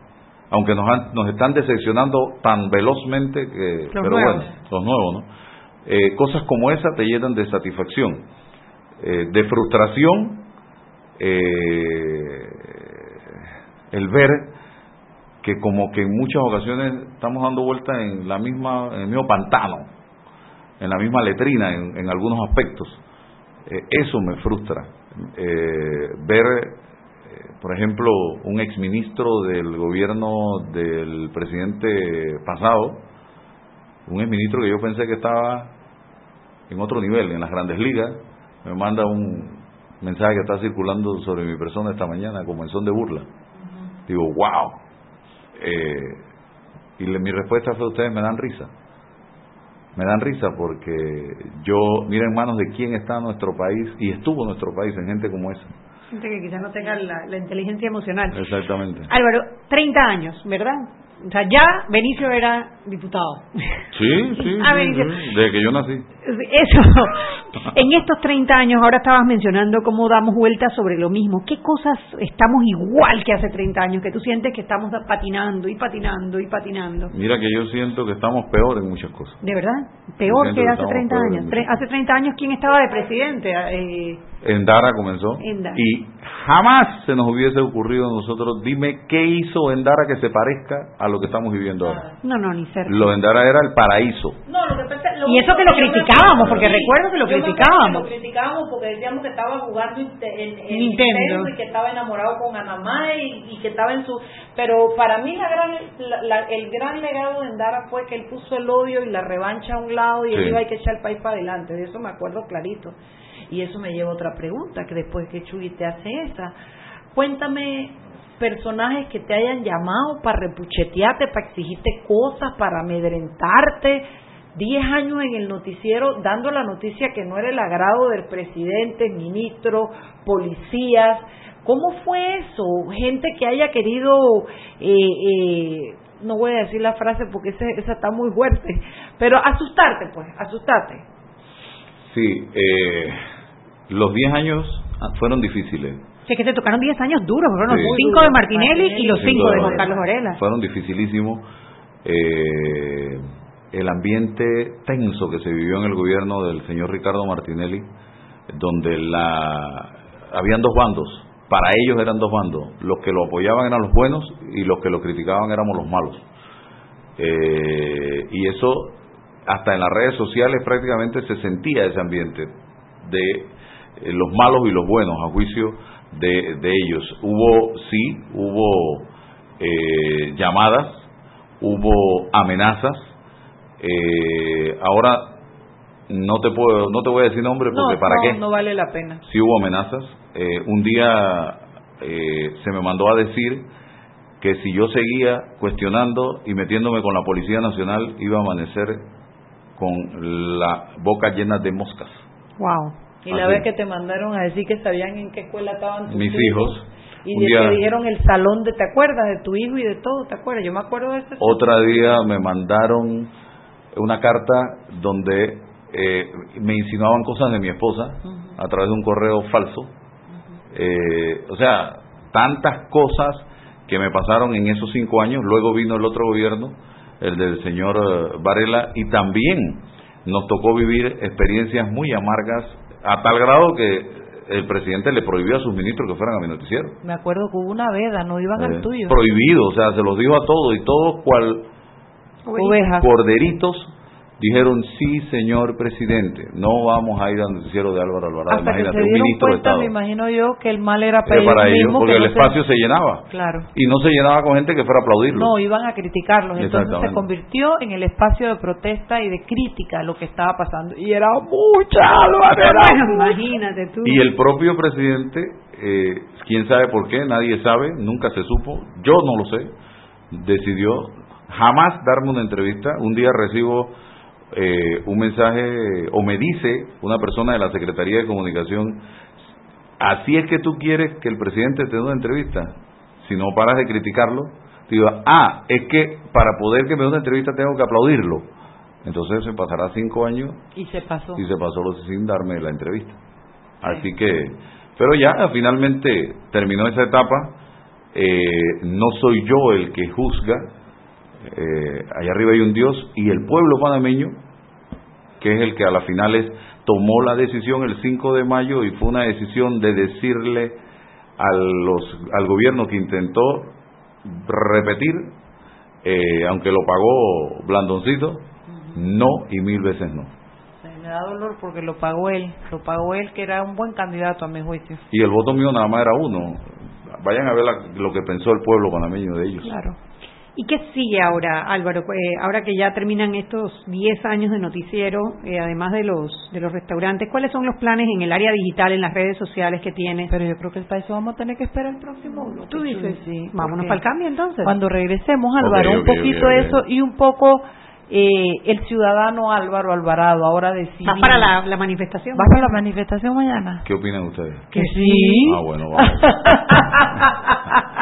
Aunque nos, han- nos están decepcionando tan velozmente que, pero nuevos. bueno, los nuevos, ¿no? Eh, cosas como esa te llenan de satisfacción, eh, de frustración, eh, el ver que como que en muchas ocasiones estamos dando vueltas en la misma en el mismo pantano en la misma letrina en, algunos aspectos. Eh, eso me frustra. Eh, ver por ejemplo un exministro del gobierno del presidente pasado un exministro que yo pensé que estaba en otro nivel en las grandes ligas me manda un mensaje que está circulando sobre mi persona esta mañana como en son de burla digo wow eh, y le- mi respuesta fue ustedes me dan risa me dan risa porque yo mira en manos de quién está nuestro país y estuvo nuestro país en gente como esa Gente que quizás no tenga la, la inteligencia emocional. exactamente Álvaro, 30 años, ¿verdad? O sea, ya Benicio era diputado. sí sí, A sí, ver, dice- sí, desde que yo nací Eso. En estos 30 años, ahora estabas mencionando cómo damos vueltas sobre lo mismo. ¿Qué cosas estamos igual que hace 30 años? Que tú sientes que estamos patinando y patinando y patinando. mira que yo siento que estamos peor en muchas cosas ¿De verdad? Peor que que hace estamos 30 peor en años. Hace 30 años, ¿quién estaba de presidente? Eh, Endara comenzó Endara. y jamás se nos hubiese ocurrido a nosotros dime qué hizo Endara que se parezca a lo que estamos viviendo ahora no, no, ni cerca. lo de Endara era el paraíso No, lo que pasa- lo Y eso que lo criticábamos, porque sí, recuerdo que lo acuerdo criticábamos. Lo criticábamos porque decíamos que estaba jugando en, en- en Nintendo. y que estaba enamorado con Anamá y, y que estaba en su... Pero para mí la gran, la- la- el gran legado de Endara fue que él puso el odio y la revancha a un lado y él iba a que echar el país para adelante. De eso me acuerdo clarito. Y eso me lleva a otra pregunta, que después que Chuy te hace esa, cuéntame personajes que te hayan llamado para repuchetearte, para exigirte cosas, para amedrentarte. Diez años en el noticiero dando la noticia que no era el agrado del presidente, ministro, policías. ¿Cómo fue eso? Gente que haya querido, eh, eh, no voy a decir la frase porque esa, esa está muy fuerte, pero asustarte, pues, asustarte. sí eh, los 10 años fueron difíciles Sí, que te tocaron 10 años duros, fueron Sí. los 5 de Martinelli y los Cinco 5 de Juan. Carlos Varela. fueron dificilísimos. Eh, el ambiente tenso que se vivió en el gobierno del señor Ricardo Martinelli, donde la habían dos bandos, para ellos eran dos bandos, los que lo apoyaban eran los buenos y los que lo criticaban éramos los malos. Eh, y eso hasta en las redes sociales prácticamente se sentía ese ambiente. de eh, los malos y los buenos, a juicio de, de ellos. Hubo, sí, hubo eh, llamadas, hubo amenazas. Eh, ahora no te puedo, no te voy a decir nombre porque para no, qué. No vale la pena. Sí hubo amenazas. Eh, un día eh, se me mandó a decir que si yo seguía cuestionando y metiéndome con la Policía Nacional iba a amanecer con la boca llena de moscas. Wow. Y la vez que te mandaron a decir que sabían en qué escuela estaban tus Mis hijos. Y un de- día- te dijeron el salón de, ¿te acuerdas? De tu hijo y de todo, ¿te acuerdas? Yo me acuerdo de ese. Otro día me mandaron una carta donde eh, me insinuaban cosas de mi esposa a través de un correo falso. Eh, o sea, tantas cosas que me pasaron en esos cinco años. Luego vino el otro gobierno, el del señor eh, Varela, y también nos tocó vivir experiencias muy amargas a tal grado que el presidente le prohibió a sus ministros que fueran a mi noticiero. Me acuerdo que hubo una veda, no iban Eh, al tuyo. prohibido, o sea, se los dijo a todos y todos cual Ovejas. corderitos dijeron sí, señor presidente, no vamos a ir al noticiero de Álvaro Alvarado, Hasta que imagínate, se un dieron ministro de cuenta, Estado. me imagino yo, que el mal era para Era ellos para ellos, mismos, porque que el no espacio se llenaba Claro. y no se llenaba con gente que fuera a aplaudirlo. No, iban a criticarlos. Entonces se convirtió en el espacio de protesta y de crítica a lo que estaba pasando. Y era mucha, Álvaro, era imagínate tú. Y el propio presidente, eh, quién sabe por qué, nadie sabe, nunca se supo, yo no lo sé, decidió jamás darme una entrevista. Un día recibo eh, un mensaje, o me dice una persona de la Secretaría de Comunicación, así es que tú quieres que el presidente te dé una entrevista, si no paras de criticarlo, digo, ah, es que para poder que me dé una entrevista tengo que aplaudirlo. Entonces se pasará cinco años Y se pasó. y se pasó sin darme la entrevista. Así que, pero ya finalmente terminó esa etapa. Eh, no soy yo el que juzga. Eh, allá arriba hay un Dios y el pueblo panameño, que es el que a las finales tomó la decisión el 5 de mayo y fue una decisión de decirle a los, al gobierno que intentó repetir, eh, aunque lo pagó Blandoncito, no y mil veces no. Me da dolor porque lo pagó él. Lo pagó él, que era un buen candidato a mi juicio. Y el voto mío nada más era uno. Vayan a ver la- lo que pensó el pueblo panameño de ellos. Claro. ¿Y qué sigue ahora, Álvaro? Eh, ahora que ya terminan estos 10 años de noticiero, eh, además de los de los restaurantes, ¿cuáles son los planes en el área digital, en las redes sociales que tienes? Pero yo creo que para eso vamos a tener que esperar el próximo bloque. Tú dices, sí. vámonos para el cambio entonces. Cuando regresemos, Álvaro, un poquito ok, ok. eso y un poco eh, el ciudadano Álvaro Alvarado ahora decide. ¿Vas para la, la manifestación? ¿Vas para la manifestación mañana? ¿Qué opinan ustedes? Que sí. Ah, bueno, vamos.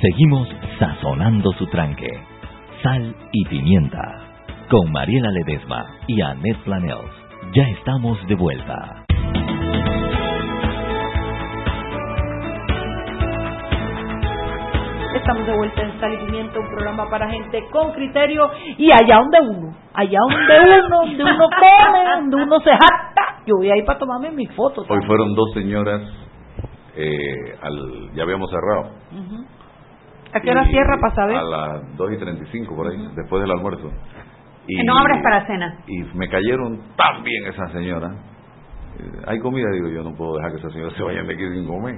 Seguimos sazonando su tranque. Sal y pimienta. Con Mariela Ledesma y Annette Planels. Ya estamos de vuelta. Estamos de vuelta en Sal y Pimienta, un programa para gente con criterio y allá donde uno, allá donde uno, donde uno come, donde uno se jacta. Yo voy ahí para tomarme mis fotos. Hoy fueron dos señoras, eh, al, ya habíamos cerrado. ¿A qué hora Y cierra para saber? A las 2 y 35 por ahí, después del almuerzo. Y, No abres para cena. Y me cayeron tan bien esas señoras. Eh, Hay comida, digo yo, no puedo dejar que esas señoras se vayan de aquí sin comer.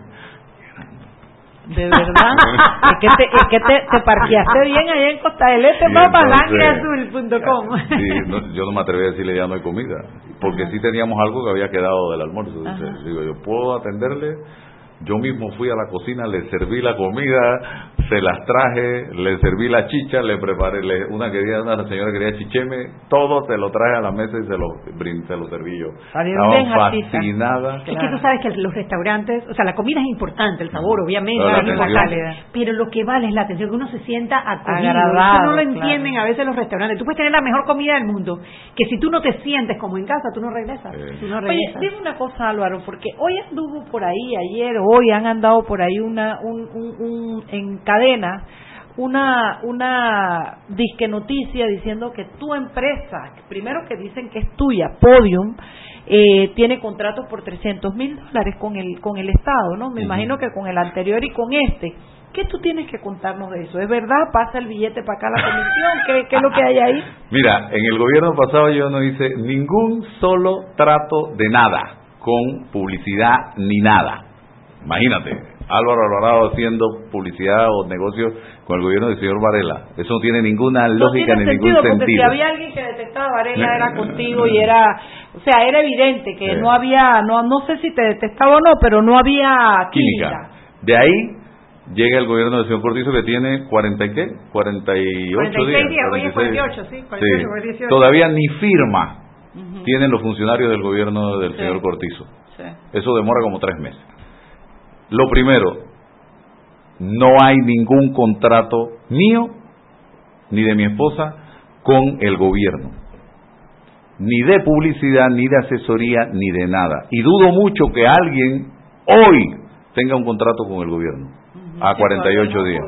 De verdad. es que, te, es que te, te parqueaste bien allá en Costa del Este, sangreazul.com. Sí, no, yo no me atreví a decirle ya no hay comida, porque sí teníamos algo que había quedado del almuerzo. Entonces, Ajá. digo, yo puedo atenderle. Yo mismo fui a la cocina, le serví la comida, se las traje, le serví la chicha, le preparé le- una quería una señora quería chicheme, todo te lo traje a la mesa y se lo brin- se lo serví yo. Estaba fascinada. Es que tú sabes que los restaurantes, o sea, la comida es importante, el sabor, obviamente, Pero la atención. pero lo que vale es la atención, que uno se sienta acogido. Agradado, Eso no lo claro. entienden a veces los restaurantes. Tú puedes tener la mejor comida del mundo, que si tú no te sientes como en casa, tú no regresas. Tú no Oye, dime una cosa, Álvaro, porque hoy anduvo por ahí, ayer, hoy han andado por ahí una, un, un- un- en cadena una, una disque noticia diciendo que tu empresa, primero que dicen que es tuya, Podium, eh, tiene contratos por 300 mil dólares con el, con el Estado, ¿no? Me imagino que con el anterior y con este. ¿Qué tú tienes que contarnos de eso? ¿Es verdad? ¿Pasa el billete para acá a la comisión? ¿Qué, qué es lo que hay ahí? Mira, en el gobierno pasado yo no hice ningún solo trato de nada, con publicidad ni nada. Imagínate, Álvaro Alvarado haciendo publicidad o negocios con el gobierno del señor Varela. Eso no tiene ninguna no lógica tiene ni ningún sentido, porque si sentido. había alguien que detestaba a Varela era contigo y era, o sea, era evidente que Sí. no había, no no sé si te detestaba o no, pero no había química. Química. De ahí llega el gobierno del señor Cortizo que tiene 40 y qué? 48 46 días. días, hoy es 46. 48, sí, 48, 18. Todavía ni firma tienen los funcionarios del gobierno del Sí. señor Cortizo. Sí. Eso demora como tres meses. Lo primero, no hay ningún contrato mío ni de mi esposa con el gobierno. Ni de publicidad, ni de asesoría, ni de nada. Y dudo mucho que alguien hoy tenga un contrato con el gobierno a 48 días.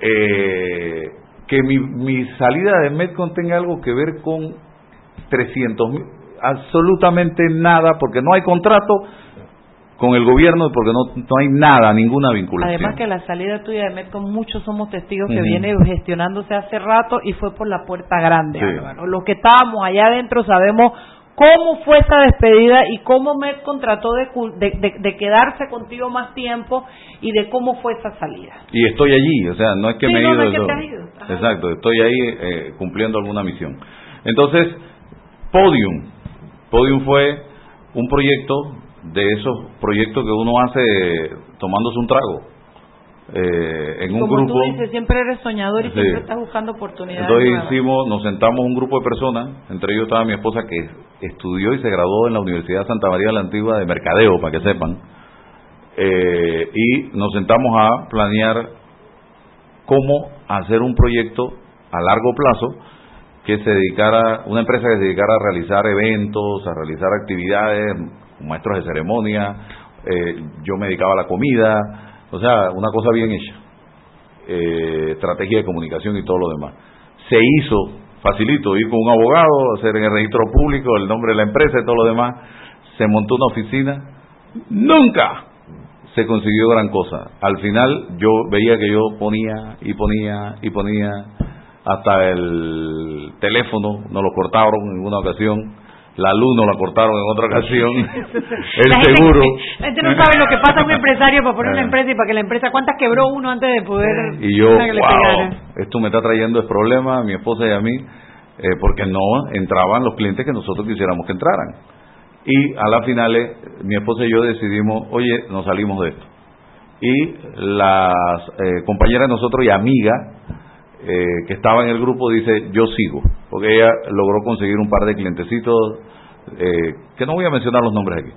Eh, que mi, mi salida de Metcon tenga algo que ver con 300 mil, absolutamente nada, porque no hay contrato con el gobierno, porque no, no hay nada, ninguna vinculación. Además que la salida tuya de Metcon, muchos somos testigos que viene gestionándose hace rato y fue por la puerta grande. Sí. Álvaro. Los que estábamos allá adentro sabemos cómo fue esa despedida y cómo Metcon trató de, de, de- de quedarse contigo más tiempo y de cómo fue esa salida. Y estoy allí, o sea, no es que Sí, me he no, ido. no es que te has ido. Ajá. Exacto, estoy ahí eh, cumpliendo alguna misión. Entonces, Podium. Podium fue un proyecto de esos proyectos que uno hace tomándose un trago. Eh, en un Como grupo. tú dices, siempre eres soñador y Sí. siempre estás buscando oportunidades. Entonces nuevas. hicimos, nos sentamos un grupo de personas, entre ellos estaba mi esposa que estudió y se graduó en la Universidad Santa María de la Antigua de Mercadeo, para que sepan, Eh, y nos sentamos a planear cómo hacer un proyecto a largo plazo que se dedicara, una empresa que se dedicara a realizar eventos, a realizar actividades, maestros de ceremonia, eh, yo me dedicaba a la comida, o sea, una cosa bien hecha eh, estrategia de comunicación y todo lo demás. Se hizo, facilito, ir con un abogado, hacer en el registro público el nombre de la empresa y todo lo demás. Se montó una oficina. Nunca se consiguió gran cosa. Al final yo veía que yo ponía y ponía y ponía hasta el teléfono, nos lo cortaron en una ocasión la luz nos la cortaron en otra ocasión, el La gente- seguro. La gente no sabe lo que pasa a un empresario para poner una Eh. empresa y para que la empresa, ¿cuántas quebró uno antes de poder Y yo, wow, esto me está trayendo el problema a mi esposa y a mí, eh, porque no entraban los clientes que nosotros quisiéramos que entraran. Y a las finales, mi esposa y yo decidimos, oye, nos salimos de esto. Y las eh, compañeras de nosotros y amiga eh, que estaba en el grupo dice, yo sigo, porque ella logró conseguir un par de clientecitos, eh, que no voy a mencionar los nombres aquí,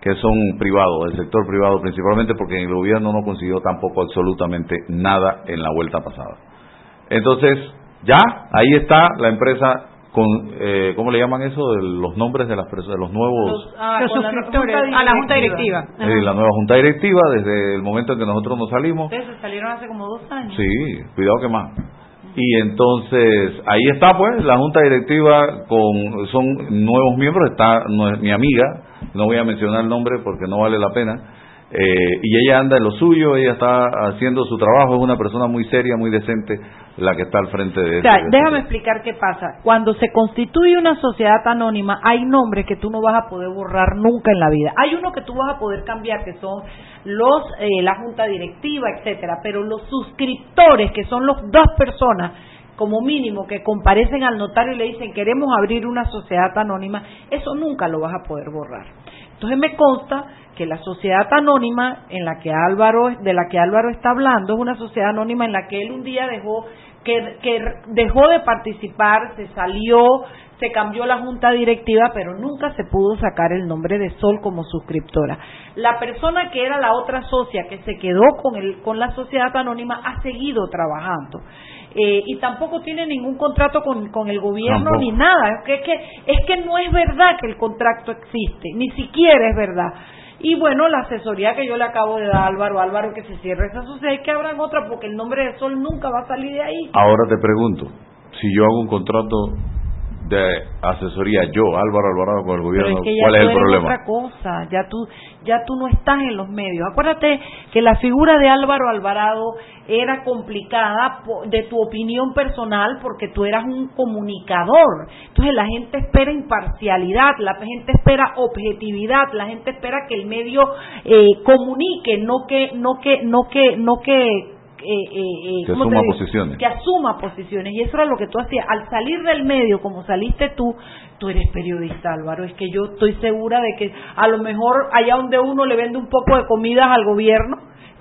que son privados, del sector privado principalmente, porque en el gobierno no consiguió tampoco absolutamente nada en la vuelta pasada. Entonces, ya, ahí está la empresa con, eh, ¿cómo le llaman eso? De los nombres de las personas, de los nuevos... Ah, Los la junta a la junta directiva. eh, la nueva junta directiva, desde el momento en que nosotros nos salimos, Ustedes se salieron hace como dos años. Sí, cuidado que más. Y entonces, ahí está pues, la junta directiva con, son nuevos miembros, está mi amiga, no voy a mencionar el nombre porque no vale la pena, eh, y ella anda en lo suyo, ella está haciendo su trabajo, es una persona muy seria, muy decente, la que está al frente de O sea, este- de déjame explicar qué pasa. Cuando se constituye una sociedad anónima, hay nombres que tú no vas a poder borrar nunca en la vida. Hay uno que tú vas a poder cambiar, que son los eh, la junta directiva, etcétera, pero los suscriptores, que son las dos personas como mínimo que comparecen al notario y le dicen queremos abrir una sociedad anónima, eso nunca lo vas a poder borrar. Entonces me consta que la sociedad anónima en la que Álvaro de la que Álvaro está hablando es una sociedad anónima en la que él un día dejó que, que dejó de participar, se salió, se cambió la junta directiva, pero nunca se pudo sacar el nombre de Sol como suscriptora. La persona que era la otra socia que se quedó con el con la sociedad anónima ha seguido trabajando. Eh, y tampoco tiene ningún contrato con, con el gobierno Tampoco. ni nada. Es que, es que es que no es verdad que el contrato existe, ni siquiera es verdad. Y bueno, la asesoría que yo le acabo de dar a Álvaro, Álvaro, que se cierre esa sociedad y que abran otra, porque el nombre de Sol nunca va a salir de ahí. Ahora te pregunto, si yo hago un contrato de asesoría, yo, Álvaro Alvarado, con el Pero gobierno, es que ya ¿cuál tú es el problema? otra cosa, ya tú, ya tú no estás en los medios. Acuérdate que la figura de Álvaro Alvarado era complicada de tu opinión personal porque tú eras un comunicador. Entonces la gente espera imparcialidad, la gente espera objetividad, la gente espera que el medio eh, comunique, no que, no que, no que, no que eh, eh, eh, Que ¿cómo te asuma posiciones. que asuma posiciones. Y eso era lo que tú hacías. Al salir del medio como saliste tú tú eres periodista Álvaro. Es que yo estoy segura de que a lo mejor allá donde uno le vende un poco de comidas al gobierno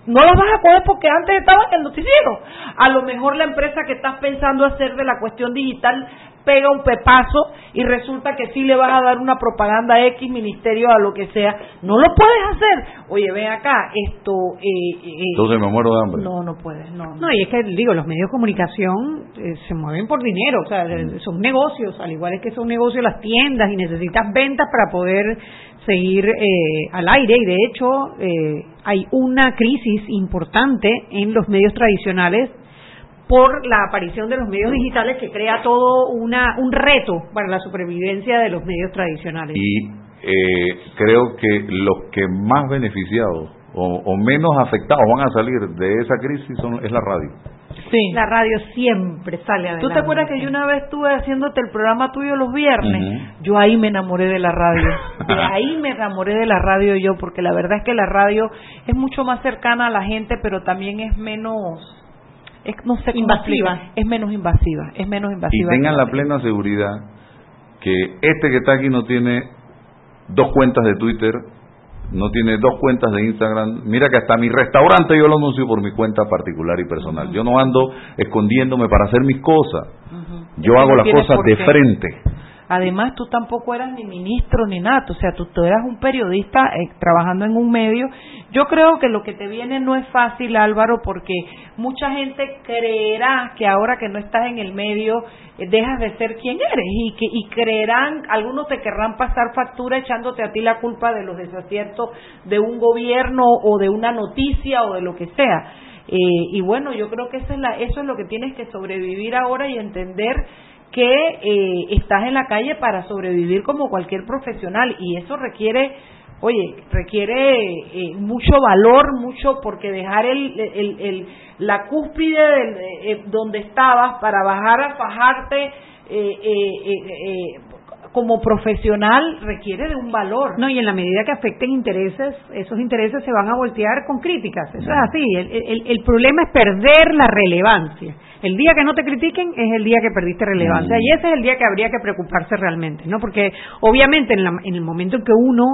no las vas a coger porque antes estaba en el noticiero. A lo mejor la empresa que estás pensando hacer de la cuestión digital pega un pepazo y resulta que sí le vas a dar una propaganda X ministerio a lo que sea no lo puedes hacer. Oye ven acá esto eh, eh, Entonces me muero de hambre. no no puedes no, No, y es que, digo, los medios de comunicación eh, se mueven por dinero, o sea, eh, son negocios, al igual es que son negocios las tiendas y necesitas ventas para poder seguir eh, al aire. Y de hecho eh, hay una crisis importante en los medios tradicionales por la aparición de los medios digitales que crea todo una, un reto para la supervivencia de los medios tradicionales. y eh, creo que los que más beneficiados o, o menos afectados van a salir de esa crisis son es la radio. Sí. La radio siempre sale adelante. ¿Tú te acuerdas que yo una vez estuve haciéndote el programa tuyo los viernes? Yo ahí me enamoré de la radio. De ahí me enamoré de la radio yo, porque la verdad es que la radio es mucho más cercana a la gente, pero también es menos, es, no sé Invasiva. Es menos invasiva, es menos Y invasiva. tengan la plena seguridad que este que está aquí no tiene dos cuentas de Twitter, no tiene dos cuentas de Instagram. Mira que hasta mi restaurante yo lo anuncio por mi cuenta particular y personal. Yo no ando escondiéndome para hacer mis cosas. Yo Es hago no las cosas de frente. Además, tú tampoco eras ni ministro ni nada, o sea, tú, tú eras un periodista eh, trabajando en un medio. Yo creo que lo que te viene no es fácil, Álvaro, porque mucha gente creerá que ahora que no estás en el medio eh, dejas de ser quien eres y que y creerán, algunos te querrán pasar factura echándote a ti la culpa de los desaciertos de un gobierno o de una noticia o de lo que sea. Eh, y bueno, yo creo que es, la, eso es lo que tienes que sobrevivir ahora y entender que eh, estás en la calle para sobrevivir como cualquier profesional y eso requiere oye requiere eh, mucho valor mucho porque dejar el, el, el- la cúspide del- eh, donde estabas para bajar a fajarte eh, eh, eh, eh, como profesional requiere de un valor. No, y en la medida que afecten intereses, esos intereses se van a voltear con críticas. Eso es así. El, el, el problema es perder la relevancia. El día que no te critiquen es el día que perdiste relevancia. Y ese es el día que habría que preocuparse realmente, ¿no? Porque obviamente en, la, en el momento en que uno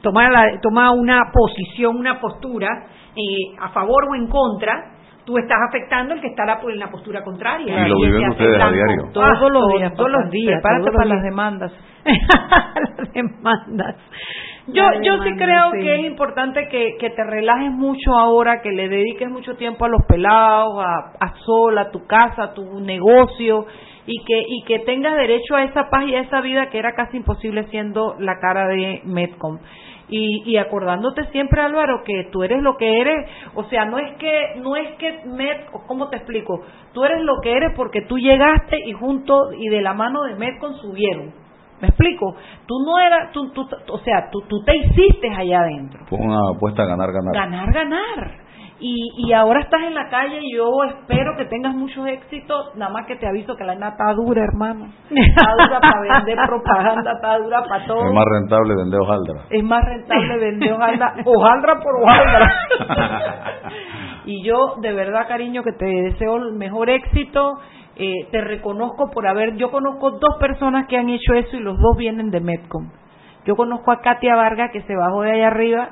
toma, la, toma una posición, una postura eh, a favor o en contra, tú estás afectando el que está en la postura contraria. Y lo viven ustedes a diario. Todos los días, todos los días. Prepárate para las demandas. las demandas. Yo, yo sí creo que es importante que, que te relajes mucho ahora, que le dediques mucho tiempo a los pelados, a, a Sol, a tu casa, a tu negocio y que y que tengas derecho a esa paz y a esa vida que era casi imposible siendo la cara de Medcom. Y, y acordándote siempre Álvaro que tú eres lo que eres, o sea, no es que no es que Med, ¿cómo te explico? Tú eres lo que eres porque tú llegaste y junto y de la mano de Medcom subieron ¿Me explico? Tú no eras, tú, tú, o sea, tú, tú te hiciste allá adentro. Fue una apuesta a ganar, ganar. Ganar, ganar. Y, y ahora estás en la calle y yo espero que tengas muchos éxitos. Nada más que te aviso que la nena está dura, hermano. Está dura para vender propaganda, está dura para todo. Es más rentable vender hojaldra. Es más rentable vender hojaldra, hojaldra por hojaldra. y yo, de verdad, cariño, que te deseo el mejor éxito eh, te reconozco por haber, yo conozco dos personas que han hecho eso y los dos vienen de Medcom. Yo conozco a Katia Vargas que se bajó de allá arriba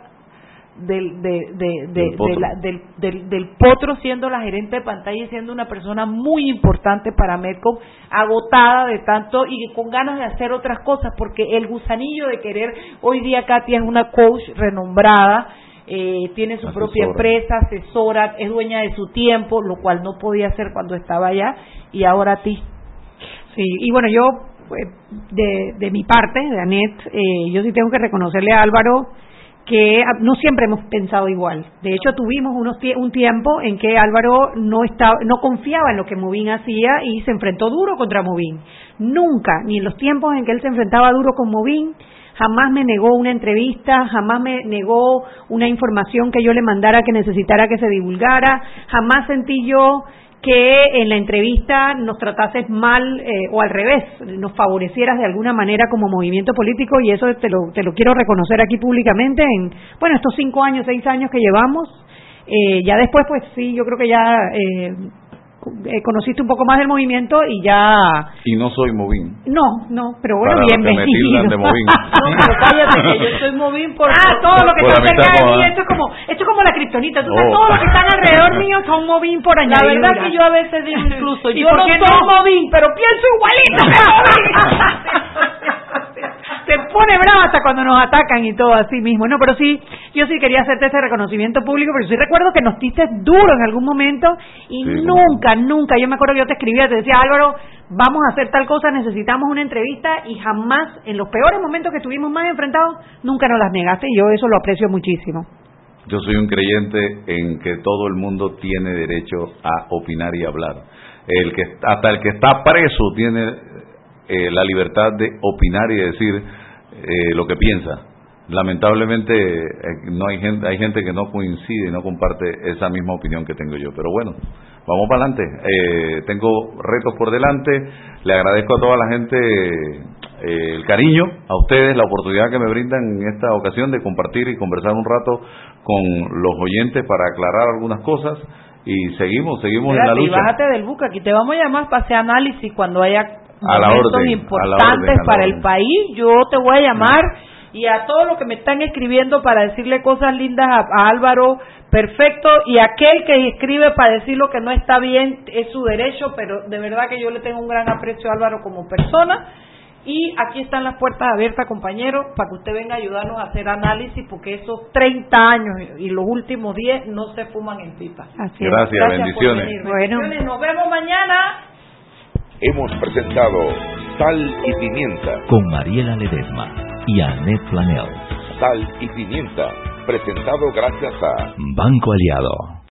del, de, del, potro. del, del, potro siendo la gerente de pantalla y siendo una persona muy importante para Medcom, agotada de tanto y con ganas de hacer otras cosas, porque el gusanillo de querer, hoy día Katia es una coach renombrada, eh, tiene su propia empresa, asesora, es dueña de su tiempo, lo cual no podía hacer cuando estaba allá, y ahora a ti. Sí, y bueno, yo, pues, de, de mi parte, de Anet, eh, yo sí tengo que reconocerle a Álvaro que no siempre hemos pensado igual. De hecho, tuvimos unos un tiempo en que Álvaro no estaba, no confiaba en lo que Movin hacía y se enfrentó duro contra Movin. Nunca, ni en los tiempos en que él se enfrentaba duro con Movin, jamás me negó una entrevista, jamás me negó una información que yo le mandara que necesitara que se divulgara, jamás sentí yo que en la entrevista nos tratases mal eh, o al revés, nos favorecieras de alguna manera como movimiento político y eso te lo, te lo quiero reconocer aquí públicamente en, bueno, estos cinco años, seis años que llevamos. Eh, ya después, pues sí, yo creo que ya eh, eh, conociste un poco más del movimiento y ya... Y no soy Movín. No, no, pero bueno, Para bienvenido. de Movín. no, pero cállate que yo soy Movín por... Ah, todo lo que está la cerca de mí, esto es como, esto es como la kriptonita, tú sabes, Oh. todos los que están alrededor mío son Movín por La añadidura. verdad que yo a veces digo incluso, ¿Y yo no soy no? Movín, pero pienso igualito que se pone brava hasta cuando nos atacan y todo así mismo. No, pero sí, yo sí quería hacerte ese reconocimiento público, pero sí recuerdo que nos diste duro en algún momento y Sí, nunca, nunca, yo me acuerdo que yo te escribía, te decía, Álvaro, vamos a hacer tal cosa, necesitamos una entrevista y jamás, en los peores momentos que estuvimos más enfrentados, nunca nos las negaste y yo eso lo aprecio muchísimo. Yo soy un creyente en que todo el mundo tiene derecho a opinar y hablar. El que hasta el que está preso tiene eh, la libertad de opinar y decir eh, lo que piensa. Lamentablemente eh, no hay gente hay gente que no coincide y no comparte esa misma opinión que tengo yo, pero bueno, vamos para adelante. Eh, tengo retos por delante. Le agradezco a toda la gente eh, el cariño, a ustedes la oportunidad que me brindan en esta ocasión de compartir y conversar un rato con los oyentes para aclarar algunas cosas y seguimos, seguimos en la Espérate, y lucha. bájate del buque, aquí te vamos a llamar para hacer análisis cuando haya A la momentos orden, a la importantes orden, a la para el país. Yo te voy a llamar y a todos los que me están escribiendo para decirle cosas lindas a, a Álvaro, perfecto, y aquel que escribe para decir lo que no está bien es su derecho, pero de verdad que yo le tengo un gran aprecio a Álvaro como persona. Y aquí están las puertas abiertas, compañeros, para que usted venga a ayudarnos a hacer análisis, porque esos 30 años y los últimos 10 no se fuman en pipa. Así Gracias, bendiciones. venir. Bueno. Bendiciones. Nos vemos mañana. Hemos presentado Sal y Pimienta. Con Mariela Ledesma y Annette Planel. Sal y Pimienta. Presentado gracias a Banco Aliado.